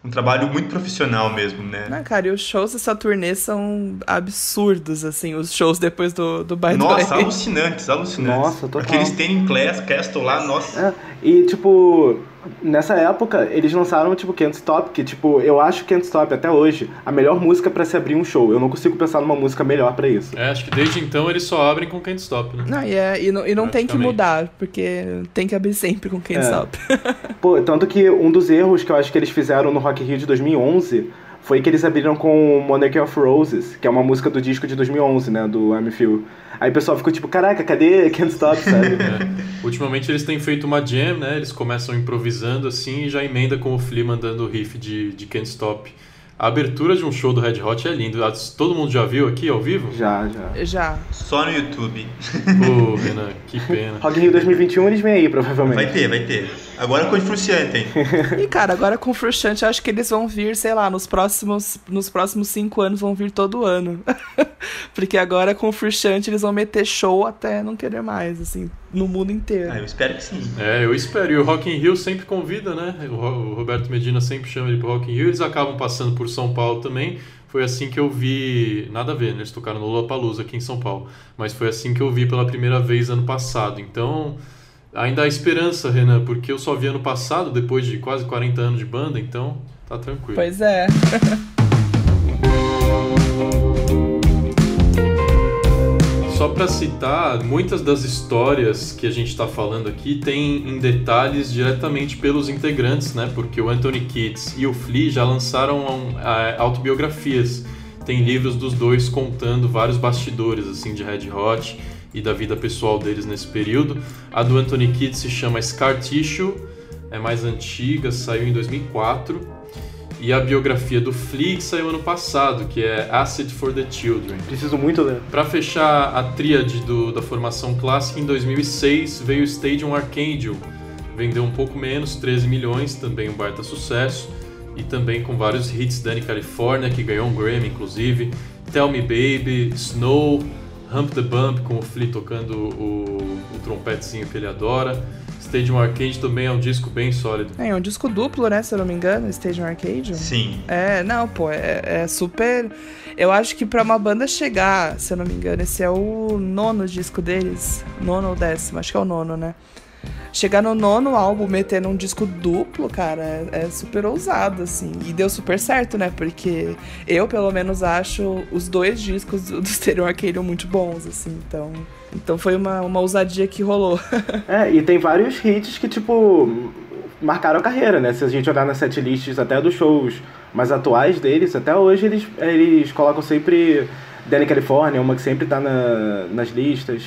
um trabalho muito profissional mesmo, né? Não, cara, e os shows dessa turnê são absurdos, assim, os shows depois do, do By Nossa, alucinantes, alucinantes. Nossa, total. Aqueles Ten Class, Castle lá, nossa. É, e, tipo, nessa época, eles lançaram, tipo, Can't Stop, que, tipo, eu acho Can't Stop, até hoje, a melhor música para se abrir um show. Eu não consigo pensar numa música melhor para isso. É, acho que desde então eles só abrem com Can't Stop, né? Não, e, é, e não, e não tem que mudar, porque tem que abrir sempre com Can't é. Stop. Pô, tanto que um dos erros que eu acho que eles fizeram no Rock Rio de 2011 foi que eles abriram com Monarchy of Roses, que é uma música do disco de 2011, né, do I'm Feel. Aí o pessoal ficou tipo, caraca, cadê Can't Stop, sabe? É. Ultimamente eles têm feito uma jam, né, eles começam improvisando assim e já emenda com o Flea mandando o riff de, de Can't Stop. A abertura de um show do Red Hot é lindo. Todo mundo já viu aqui ao vivo? Já, já. Já. Só no YouTube. Pô, Renan, que pena. Rock Rio 2021 eles vêm aí, provavelmente. Vai ter, vai ter. Agora com o Frustrante, hein? e cara, agora com o Frustrante, acho que eles vão vir, sei lá, nos próximos, nos próximos cinco anos vão vir todo ano. Porque agora com o Frustrante eles vão meter show até não querer mais, assim, no mundo inteiro. Ah, eu espero que sim. É, eu espero. E o Rock in Rio sempre convida, né? O Roberto Medina sempre chama ele pro Rock in Rio. Eles acabam passando por São Paulo também. Foi assim que eu vi, nada a ver, né? eles tocaram no Lollapalooza aqui em São Paulo, mas foi assim que eu vi pela primeira vez ano passado. Então, ainda há esperança, Renan, porque eu só vi ano passado, depois de quase 40 anos de banda, então tá tranquilo. Pois é. Só para citar, muitas das histórias que a gente está falando aqui tem em detalhes diretamente pelos integrantes, né? Porque o Anthony Kids e o Flea já lançaram autobiografias. Tem livros dos dois contando vários bastidores assim de Red Hot e da vida pessoal deles nesse período. A do Anthony Kidd se chama Scar Tissue, é mais antiga, saiu em 2004 e a biografia do Flea que saiu ano passado, que é Acid for the Children. Preciso muito ler. Para fechar a tríade do, da formação clássica, em 2006 veio Stadium Arcadium. Vendeu um pouco menos, 13 milhões, também um baita sucesso. E também com vários hits, Danny California, que ganhou um Grammy inclusive, Tell Me Baby, Snow, Hump the Bump, com o Flea tocando o, o trompetezinho que ele adora. Stadium Arcade também é um disco bem sólido. É, é um disco duplo, né? Se eu não me engano, Stadium Arcade. Sim. É, não, pô, é, é super. Eu acho que pra uma banda chegar, se eu não me engano, esse é o nono disco deles. Nono ou décimo, acho que é o nono, né? Chegar no nono álbum metendo um disco duplo, cara, é, é super ousado, assim. E deu super certo, né? Porque eu, pelo menos, acho os dois discos do Stereo Arcade muito bons, assim. Então, então foi uma, uma ousadia que rolou. é, e tem vários hits que, tipo, marcaram a carreira, né? Se a gente olhar nas setlists até dos shows mais atuais deles, até hoje eles, eles colocam sempre Danny California, uma que sempre tá na, nas listas.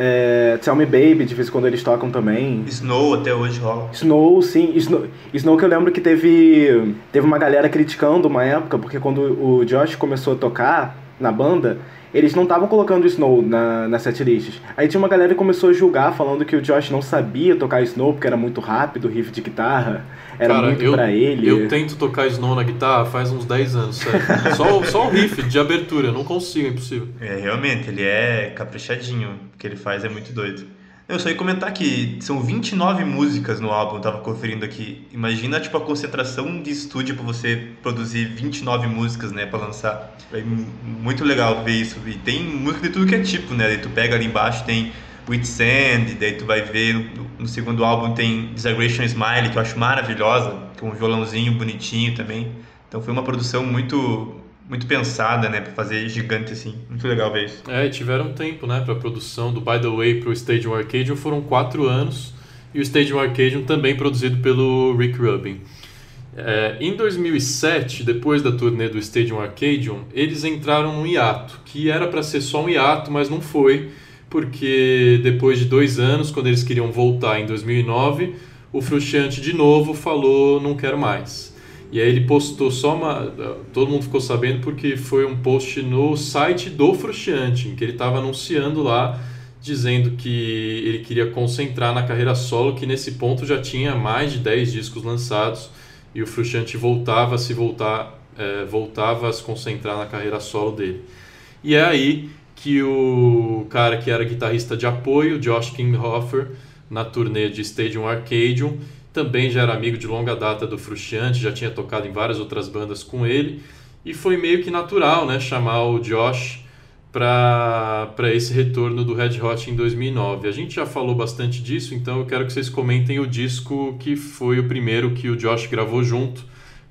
É, Tell Me Baby, de vez em quando eles tocam também. Snow até hoje rola. Snow, sim. Snow, Snow que eu lembro que teve, teve uma galera criticando uma época, porque quando o Josh começou a tocar na banda, eles não estavam colocando Snow na, nas setlists. Aí tinha uma galera que começou a julgar, falando que o Josh não sabia tocar Snow porque era muito rápido, riff de guitarra, era Cara, muito eu, pra ele. Eu tento tocar Snow na guitarra faz uns 10 anos, sério. só, só o riff de abertura, não consigo, é impossível. É, realmente, ele é caprichadinho. O que ele faz é muito doido. Eu só ia comentar que são 29 músicas no álbum, tava conferindo aqui. Imagina, tipo, a concentração de estúdio para você produzir 29 músicas, né, para lançar. É muito legal ver isso. E tem música de tudo que é tipo, né? Daí tu pega ali embaixo, tem With Sand, daí tu vai ver no, segundo álbum tem Disaggration Smile, que eu acho maravilhosa, com um violãozinho bonitinho também. Então foi uma produção muito muito pensada, né, para fazer gigante assim. Muito legal ver isso. É, tiveram tempo, né, para produção do By the Way pro Stadium Arcadium foram quatro anos e o Stadium Arcadium também produzido pelo Rick Rubin. É, em 2007, depois da turnê do Stadium Arcadium, eles entraram num hiato, que era para ser só um hiato, mas não foi, porque depois de dois anos, quando eles queriam voltar em 2009, o Frusciante de novo falou não quero mais. E aí ele postou só uma. Todo mundo ficou sabendo porque foi um post no site do Frusciante, em que ele estava anunciando lá, dizendo que ele queria concentrar na carreira solo, que nesse ponto já tinha mais de 10 discos lançados e o Frusciante voltava a se voltar, é, voltava a se concentrar na carreira solo dele. E é aí que o cara que era guitarrista de apoio, Josh Kinghofer, na turnê de Stadium Arcadium, também já era amigo de longa data do Frusciante, já tinha tocado em várias outras bandas com ele, e foi meio que natural né, chamar o Josh para esse retorno do Red Hot em 2009. A gente já falou bastante disso, então eu quero que vocês comentem o disco que foi o primeiro que o Josh gravou junto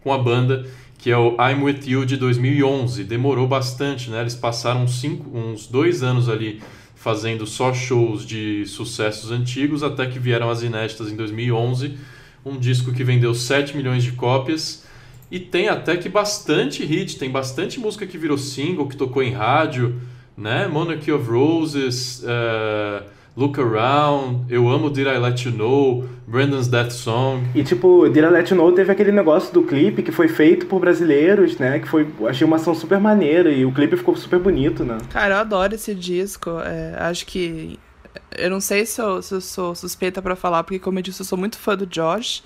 com a banda, que é o I'm With You de 2011. Demorou bastante, né? Eles passaram cinco, uns dois anos ali fazendo só shows de sucessos antigos, até que vieram as inéditas em 2011 um disco que vendeu 7 milhões de cópias e tem até que bastante hit, tem bastante música que virou single, que tocou em rádio, né? Monarchy of Roses, uh, Look Around, Eu Amo Did I Let You Know, Brandon's Death Song. E tipo, Did I Let You Know teve aquele negócio do clipe que foi feito por brasileiros, né? Que foi, achei uma ação super maneira e o clipe ficou super bonito, né? Cara, eu adoro esse disco. É, acho que eu não sei se eu, se eu sou suspeita para falar, porque, como eu disse, eu sou muito fã do Josh.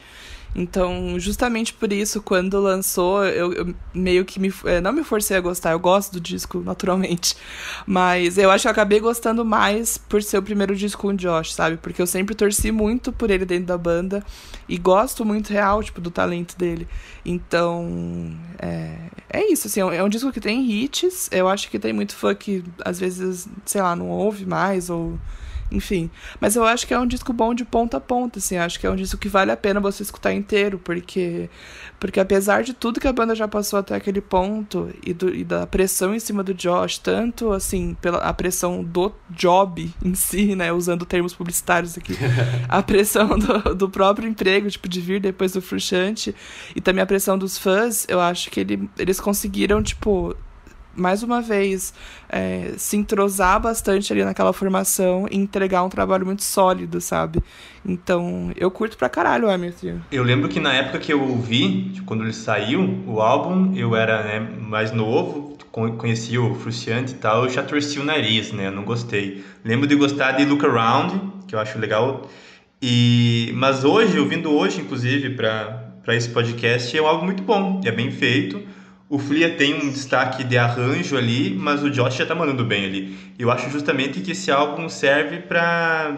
Então, justamente por isso, quando lançou, eu, eu meio que me, é, não me forcei a gostar. Eu gosto do disco, naturalmente. Mas eu acho que eu acabei gostando mais por ser o primeiro disco com o Josh, sabe? Porque eu sempre torci muito por ele dentro da banda. E gosto muito real, tipo, do talento dele. Então, é, é isso, assim. É um disco que tem hits. Eu acho que tem muito fã que, às vezes, sei lá, não ouve mais ou enfim. Mas eu acho que é um disco bom de ponta a ponta, assim. Acho que é um disco que vale a pena você escutar inteiro, porque porque apesar de tudo que a banda já passou até aquele ponto e, do, e da pressão em cima do Josh, tanto assim, pela a pressão do job em si, né, usando termos publicitários aqui, a pressão do, do próprio emprego, tipo, de vir depois do Frustrante, e também a pressão dos fãs, eu acho que ele, eles conseguiram, tipo, mais uma vez, é, se entrosar bastante ali naquela formação e entregar um trabalho muito sólido, sabe? Então, eu curto pra caralho o Emerson. Eu lembro que na época que eu ouvi, tipo, quando ele saiu, o álbum, eu era né, mais novo, conhecia o Fruciante e tal, eu já torci o nariz, né? Eu não gostei. Lembro de gostar de Look Around, que eu acho legal. E, mas hoje, ouvindo hoje, inclusive, para esse podcast, é um álbum muito bom, é bem feito o Flia tem um destaque de arranjo ali, mas o Josh já tá mandando bem ali. Eu acho justamente que esse álbum serve para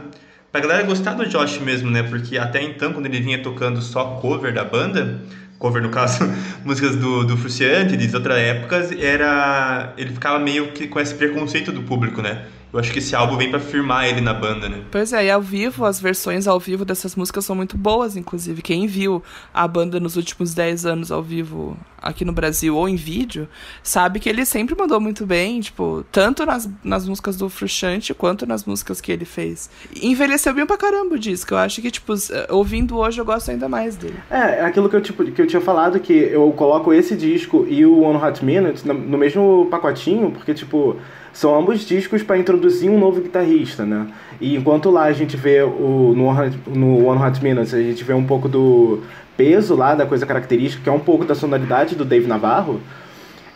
pra galera gostar do Josh mesmo, né? Porque até então, quando ele vinha tocando só cover da banda, cover no caso, músicas do, do Fruciante, de outras épocas, era. ele ficava meio que com esse preconceito do público, né? Eu acho que esse álbum vem para firmar ele na banda, né? Pois é, e ao vivo, as versões ao vivo dessas músicas são muito boas, inclusive. Quem viu a banda nos últimos 10 anos ao vivo aqui no Brasil ou em vídeo, sabe que ele sempre mandou muito bem, tipo, tanto nas, nas músicas do Frustrante quanto nas músicas que ele fez. envelheceu bem pra caramba o disco. Eu acho que, tipo, ouvindo hoje eu gosto ainda mais dele. É, é aquilo que eu, tipo, que eu tinha falado, que eu coloco esse disco e o One Hot Minute no mesmo pacotinho, porque, tipo são ambos discos para introduzir um novo guitarrista, né? E enquanto lá a gente vê o, no, no One Hot Minutes, a gente vê um pouco do peso lá, da coisa característica, que é um pouco da sonoridade do Dave Navarro,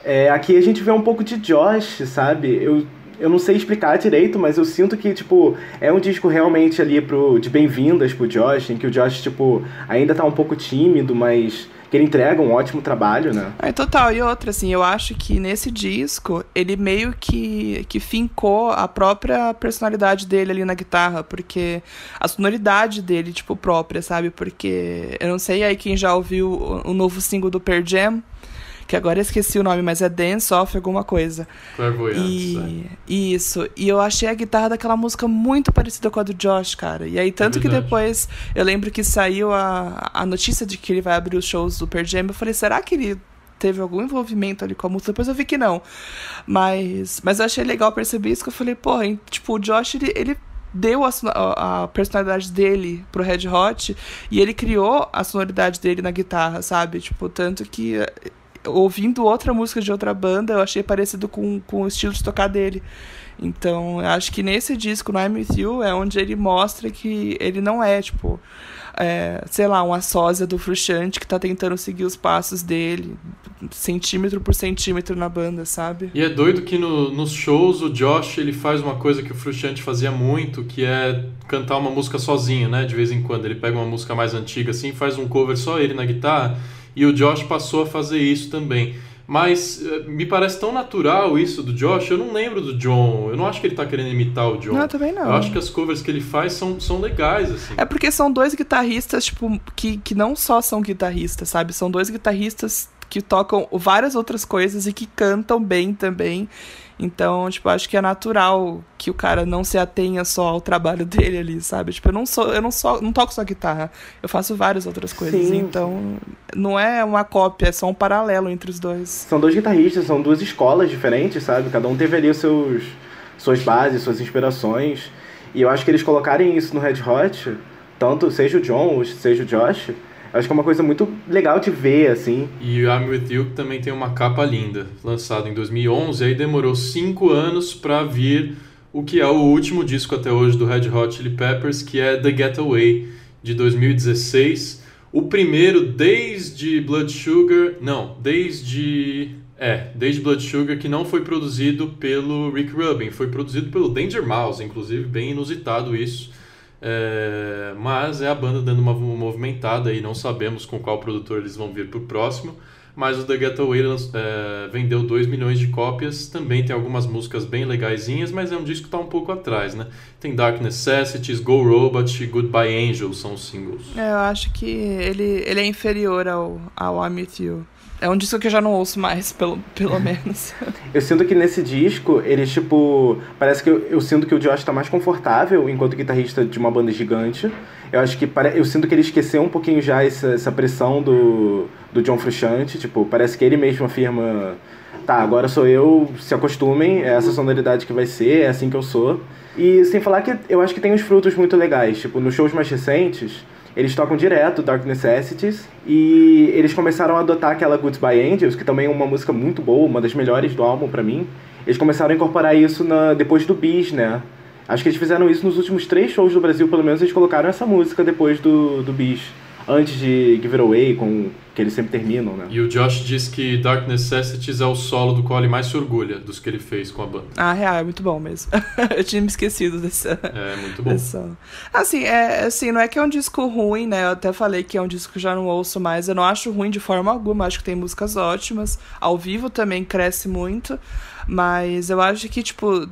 é, aqui a gente vê um pouco de Josh, sabe? Eu, eu não sei explicar direito, mas eu sinto que, tipo, é um disco realmente ali pro, de bem-vindas pro Josh, em que o Josh, tipo, ainda tá um pouco tímido, mas que ele entrega um ótimo trabalho, né? É, total. E outra, assim, eu acho que nesse disco, ele meio que, que fincou a própria personalidade dele ali na guitarra, porque a sonoridade dele, tipo, própria, sabe? Porque eu não sei aí quem já ouviu o, o novo single do Per Jam, que agora eu esqueci o nome, mas é Dance Off alguma coisa. E é. isso. E eu achei a guitarra daquela música muito parecida com a do Josh, cara. E aí, tanto é que depois eu lembro que saiu a, a notícia de que ele vai abrir os shows do Per Jam. Eu falei, será que ele teve algum envolvimento ali com a música? Depois eu vi que não. Mas, mas eu achei legal perceber isso, que eu falei, porra, tipo, o Josh, ele, ele deu a, a, personalidade dele pro Red Hot e ele criou a sonoridade dele na guitarra, sabe? Tipo, tanto que ouvindo outra música de outra banda, eu achei parecido com, com o estilo de tocar dele. Então, acho que nesse disco, no I'm With You, é onde ele mostra que ele não é, tipo, é, sei lá, uma sósia do Frustrante que tá tentando seguir os passos dele, centímetro por centímetro na banda, sabe? E é doido que no, nos shows o Josh ele faz uma coisa que o Frustrante fazia muito, que é cantar uma música sozinho, né? De vez em quando. Ele pega uma música mais antiga assim, faz um cover só ele na guitarra e o Josh passou a fazer isso também. Mas eh, me parece tão natural isso do Josh, eu não lembro do John. Eu não acho que ele tá querendo imitar o John. Não, também não. Eu acho que as covers que ele faz são, são legais, assim. É porque são dois guitarristas, tipo, que, que não só são guitarristas, sabe? São dois guitarristas que tocam várias outras coisas e que cantam bem também. Então, tipo, acho que é natural que o cara não se atenha só ao trabalho dele ali, sabe? Tipo, eu não sou, eu não só não toco só guitarra, eu faço várias outras coisas. Sim. Então, não é uma cópia, é só um paralelo entre os dois. São dois guitarristas, são duas escolas diferentes, sabe? Cada um teve ali os seus suas bases, suas inspirações. E eu acho que eles colocarem isso no Red Hot, tanto seja o John, seja o Josh, Acho que é uma coisa muito legal de ver, assim. E o I'm With You também tem uma capa linda, lançado em 2011, aí demorou cinco anos para vir o que é o último disco até hoje do Red Hot Chili Peppers, que é The Getaway, de 2016. O primeiro desde Blood Sugar, não, desde é, desde Blood Sugar, que não foi produzido pelo Rick Rubin, foi produzido pelo Danger Mouse, inclusive bem inusitado isso. É, mas é a banda dando uma movimentada e não sabemos com qual produtor eles vão vir para o próximo. Mas o The Getaway é, vendeu 2 milhões de cópias. Também tem algumas músicas bem legaisinhas, mas é um disco que está um pouco atrás, né? Tem Dark Necessities, Go Robot e Goodbye Angel são os singles. É, eu acho que ele, ele é inferior ao, ao I'm With You. É um disco que eu já não ouço mais, pelo, pelo menos. eu sinto que nesse disco, ele, tipo. Parece que eu, eu sinto que o Josh tá mais confortável enquanto guitarrista de uma banda gigante. Eu acho que. Eu sinto que ele esqueceu um pouquinho já essa, essa pressão do, do John Frusciante. Tipo, parece que ele mesmo afirma. Tá, agora sou eu, se acostumem, é essa sonoridade que vai ser, é assim que eu sou. E sem falar que eu acho que tem uns frutos muito legais. Tipo, nos shows mais recentes eles tocam direto Dark Necessities e eles começaram a adotar aquela Goodbye Angels, que também é uma música muito boa, uma das melhores do álbum para mim. Eles começaram a incorporar isso na, depois do Bis, né? Acho que eles fizeram isso nos últimos três shows do Brasil, pelo menos eles colocaram essa música depois do, do Bis antes de Give It Away, com que eles sempre terminam, né? E o Josh diz que Dark Necessities é o solo do qual ele mais se orgulha dos que ele fez com a banda. Ah, real, é muito bom mesmo. eu tinha me esquecido desse. É, muito bom. Desse assim, é, assim, não é que é um disco ruim, né? Eu até falei que é um disco que eu já não ouço mais. Eu não acho ruim de forma alguma, acho que tem músicas ótimas. Ao vivo também cresce muito. Mas eu acho que, tipo,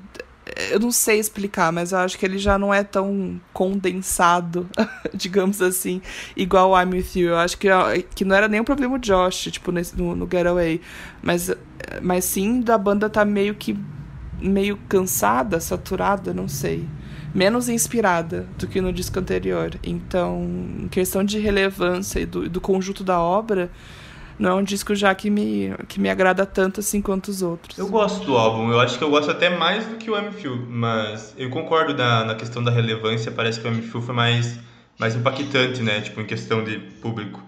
Eu não sei explicar, mas eu acho que ele já não é tão condensado, digamos assim, igual I'm With You. Eu acho que, que não era nem um problema o Josh, tipo, nesse, no, no Getaway. Mas, mas sim da banda tá meio que meio cansada, saturada, não sei. Menos inspirada do que no disco anterior. Então, em questão de relevância e do, do conjunto da obra, não é um disco já que me, que me agrada tanto assim quanto os outros. Eu gosto do álbum, eu acho que eu gosto até mais do que o MFU, mas eu concordo na, na questão da relevância, parece que o MFU foi mais, mais impactante, né, tipo, em questão de público.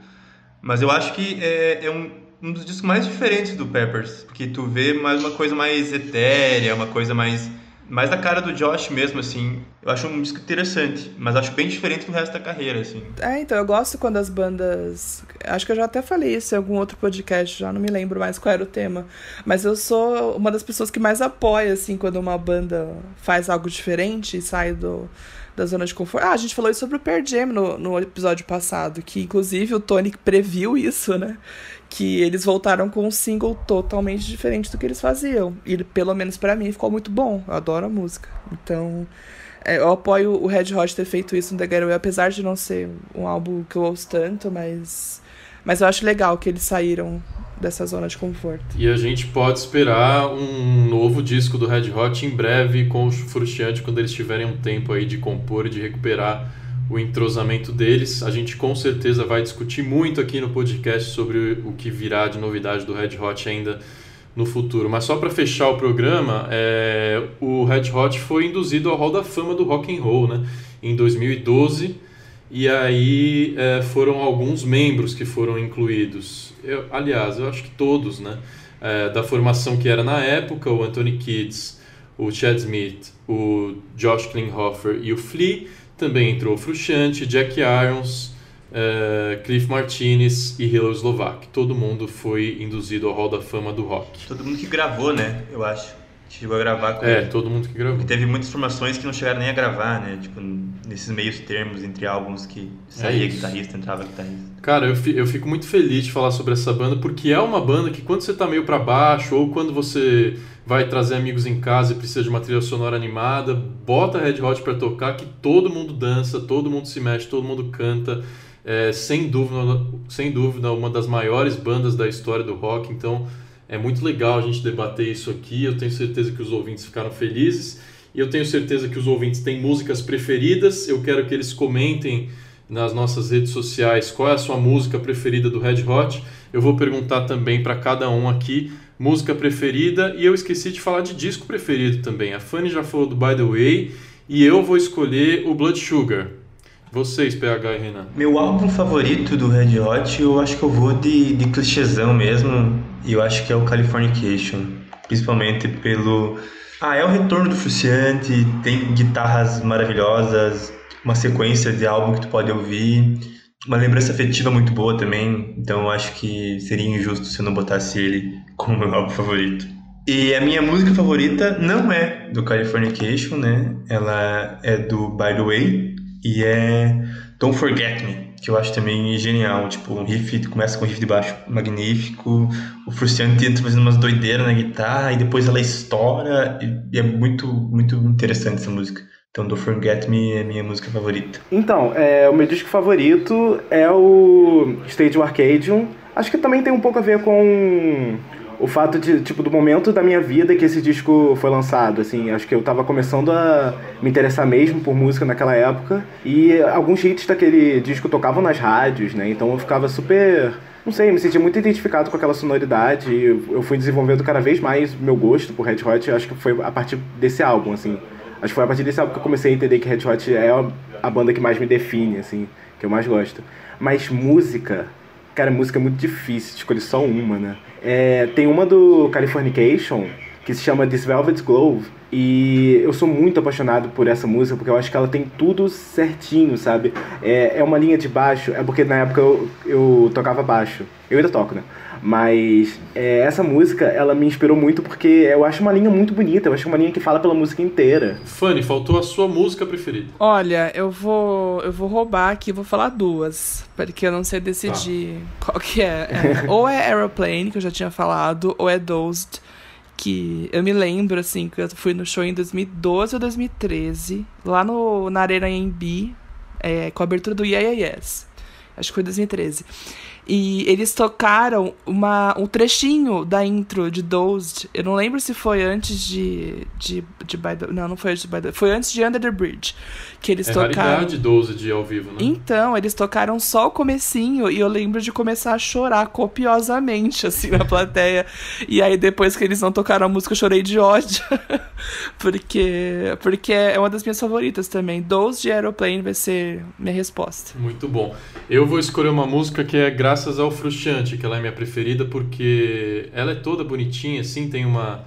Mas eu acho que é, é um, um dos discos mais diferentes do Peppers, porque tu vê mais uma coisa mais etérea, uma coisa mais mais da cara do Josh mesmo, assim. Eu acho um disco interessante, mas acho bem diferente do resto da carreira, assim. É, então, eu gosto quando as bandas. Acho que eu já até falei isso em algum outro podcast, já não me lembro mais qual era o tema. Mas eu sou uma das pessoas que mais apoia, assim, quando uma banda faz algo diferente e sai do, da zona de conforto. Ah, a gente falou isso sobre o Pearl Jam no, no episódio passado, que inclusive o Tony previu isso, né? que eles voltaram com um single totalmente diferente do que eles faziam. E pelo menos para mim ficou muito bom. Eu adoro a música. Então, é, eu apoio o Red Hot ter feito isso no The Getaway, apesar de não ser um álbum que eu ouço tanto, mas mas eu acho legal que eles saíram dessa zona de conforto. E a gente pode esperar um novo disco do Red Hot em breve com o Frustiante quando eles tiverem um tempo aí de compor e de recuperar o entrosamento deles. A gente com certeza vai discutir muito aqui no podcast sobre o que virá de novidade do Red Hot ainda no futuro. Mas só para fechar o programa, é, o Red Hot foi induzido ao Hall da Fama do Rock and Roll, né? Em 2012 e aí é, foram alguns membros que foram incluídos. Eu, aliás, eu acho que todos, né? É, da formação que era na época, o Anthony Kids, o Chad Smith, o Josh Klinghoffer e o Flea também entrou Frusciante, Jack Irons, uh, Cliff Martinez e Hilo Slovak. Todo mundo foi induzido ao Hall da Fama do rock. Todo mundo que gravou, né? Eu acho. Chegou a gravar com É, todo mundo que gravou. E teve muitas formações que não chegaram nem a gravar, né? Tipo, nesses meios termos entre álbuns que saía isso. guitarrista, entrava guitarrista. Cara, eu, fi- eu fico muito feliz de falar sobre essa banda, porque é uma banda que quando você tá meio pra baixo, ou quando você vai trazer amigos em casa e precisa de uma trilha sonora animada, bota Red Hot pra tocar, que todo mundo dança, todo mundo se mexe, todo mundo canta. É, sem, dúvida, sem dúvida, uma das maiores bandas da história do rock, então é muito legal a gente debater isso aqui. Eu tenho certeza que os ouvintes ficaram felizes. E eu tenho certeza que os ouvintes têm músicas preferidas. Eu quero que eles comentem nas nossas redes sociais qual é a sua música preferida do Red Hot. Eu vou perguntar também para cada um aqui música preferida e eu esqueci de falar de disco preferido também. A Fanny já falou do By the Way e eu vou escolher o Blood Sugar. Vocês, PH e Renan. Meu álbum favorito do Red Hot, eu acho que eu vou de, de clichêzão mesmo. E eu acho que é o Californication. Principalmente pelo. Ah, é o retorno do Fruciante, tem guitarras maravilhosas, uma sequência de álbum que tu pode ouvir, uma lembrança afetiva muito boa também. Então eu acho que seria injusto se eu não botasse ele como meu álbum favorito. E a minha música favorita não é do Californication, né? Ela é do By the Way e é Don't Forget Me, que eu acho também genial. Tipo, um riff, começa com um riff de baixo magnífico, o Fruciante entra fazendo umas doideiras na guitarra e depois ela estoura e é muito, muito interessante essa música. Então, Don't Forget Me é minha música favorita. Então, é, o meu disco favorito é o Stage Arcadium. Acho que também tem um pouco a ver com o fato de, tipo, do momento da minha vida que esse disco foi lançado, assim, acho que eu tava começando a me interessar mesmo por música naquela época e alguns hits daquele disco tocavam nas rádios, né, então eu ficava super, não sei, me sentia muito identificado com aquela sonoridade e eu fui desenvolvendo cada vez mais meu gosto por Red Hot, acho que foi a partir desse álbum, assim, acho que foi a partir desse álbum que eu comecei a entender que Red Hot é a banda que mais me define, assim, que eu mais gosto, mas música... Cara, música é muito difícil, escolher só uma, né? É, tem uma do Californication que se chama This Velvet Glove e eu sou muito apaixonado por essa música porque eu acho que ela tem tudo certinho, sabe? É, é uma linha de baixo, é porque na época eu, eu tocava baixo, eu ainda toco, né? Mas é, essa música, ela me inspirou muito porque eu acho uma linha muito bonita, eu acho uma linha que fala pela música inteira. Fanny, faltou a sua música preferida. Olha, eu vou eu vou roubar aqui, vou falar duas, porque eu não sei decidir qual que é. É, Ou é Aeroplane, que eu já tinha falado, ou é Dozed, que eu me lembro, assim, que eu fui no show em 2012 ou 2013, lá no, na Arena AMB, é, com a abertura do Yeah, yeah Yes. Acho que foi 2013. E eles tocaram uma, um trechinho da intro de Dozed. Eu não lembro se foi antes de. de, de By the, Não, não foi antes de By the, Foi antes de Under the Bridge. Que eles é tocaram. raridade Dozed ao vivo, né? Então, eles tocaram só o comecinho e eu lembro de começar a chorar copiosamente, assim, na plateia. e aí, depois que eles não tocaram a música, eu chorei de ódio. porque, porque é uma das minhas favoritas também. Dozed de Aeroplane vai ser minha resposta. Muito bom. Eu vou escolher uma música que é graças ao Frustrante, que ela é minha preferida, porque ela é toda bonitinha, assim, tem uma.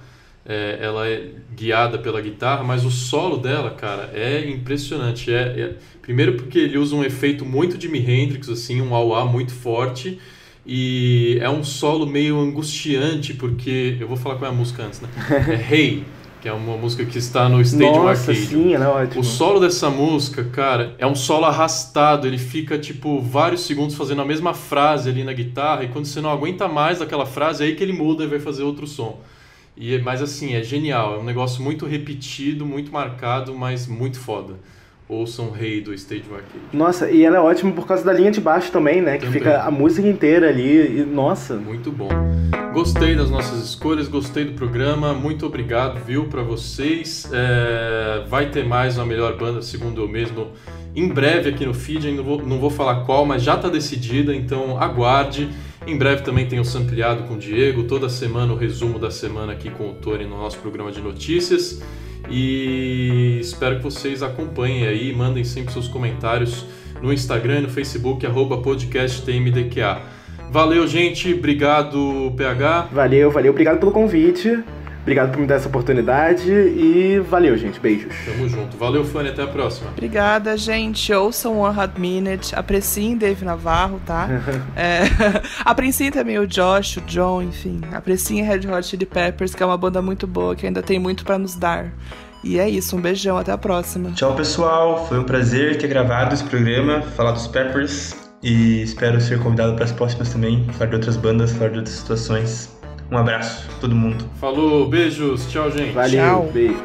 É, ela é guiada pela guitarra, mas o solo dela, cara, é impressionante. É, é, primeiro porque ele usa um efeito muito Jimi Hendrix, assim, um auá muito forte. E é um solo meio angustiante, porque. Eu vou falar qual é a música antes, né? É Hey que é uma música que está no Stadium Nossa, Arcade. sim, ela é ótima. O solo dessa música, cara, é um solo arrastado, ele fica tipo vários segundos fazendo a mesma frase ali na guitarra e quando você não aguenta mais aquela frase, é aí que ele muda e vai fazer outro som. E mas assim, é genial, é um negócio muito repetido, muito marcado, mas muito foda. Ouçam Rei do Stadium Arcade. Nossa, e ela é ótima por causa da linha de baixo também, né? Que Também. fica a música inteira ali. E, nossa. Muito bom. Gostei das nossas escolhas, gostei do programa. Muito obrigado, viu, para vocês. É, vai ter mais uma melhor banda, segundo eu mesmo, em breve aqui no feed. Não vou, não vou falar qual, mas já está decidida, então aguarde. Em breve também tem o Sampleado com o Diego. Toda semana o resumo da semana aqui com o Tony no nosso programa de notícias. E espero que vocês acompanhem aí, mandem sempre seus comentários no Instagram e no Facebook, arroba podcasttmdqa. Valeu, gente. Obrigado, PH. Valeu, valeu. Obrigado pelo convite. Obrigado por me dar essa oportunidade. E valeu, gente. Beijos. Tamo junto. Valeu, Fanny. Até a próxima. Obrigada, gente. Ouçam One Hot Minute. Apreciem Dave Navarro, tá? é, apreciem também o Josh, o John, enfim. Apreciem Red Hot Chili Peppers, que é uma banda muito boa, que ainda tem muito para nos dar. E é isso, um beijão, até a próxima. Tchau, pessoal. Foi um prazer ter gravado esse programa, falar dos Peppers. E espero ser convidado para as próximas também, falar de outras bandas, falar de outras situações. Um abraço, todo mundo. Falou, beijos. Tchau, gente. Valeu. Tchau. Beijo.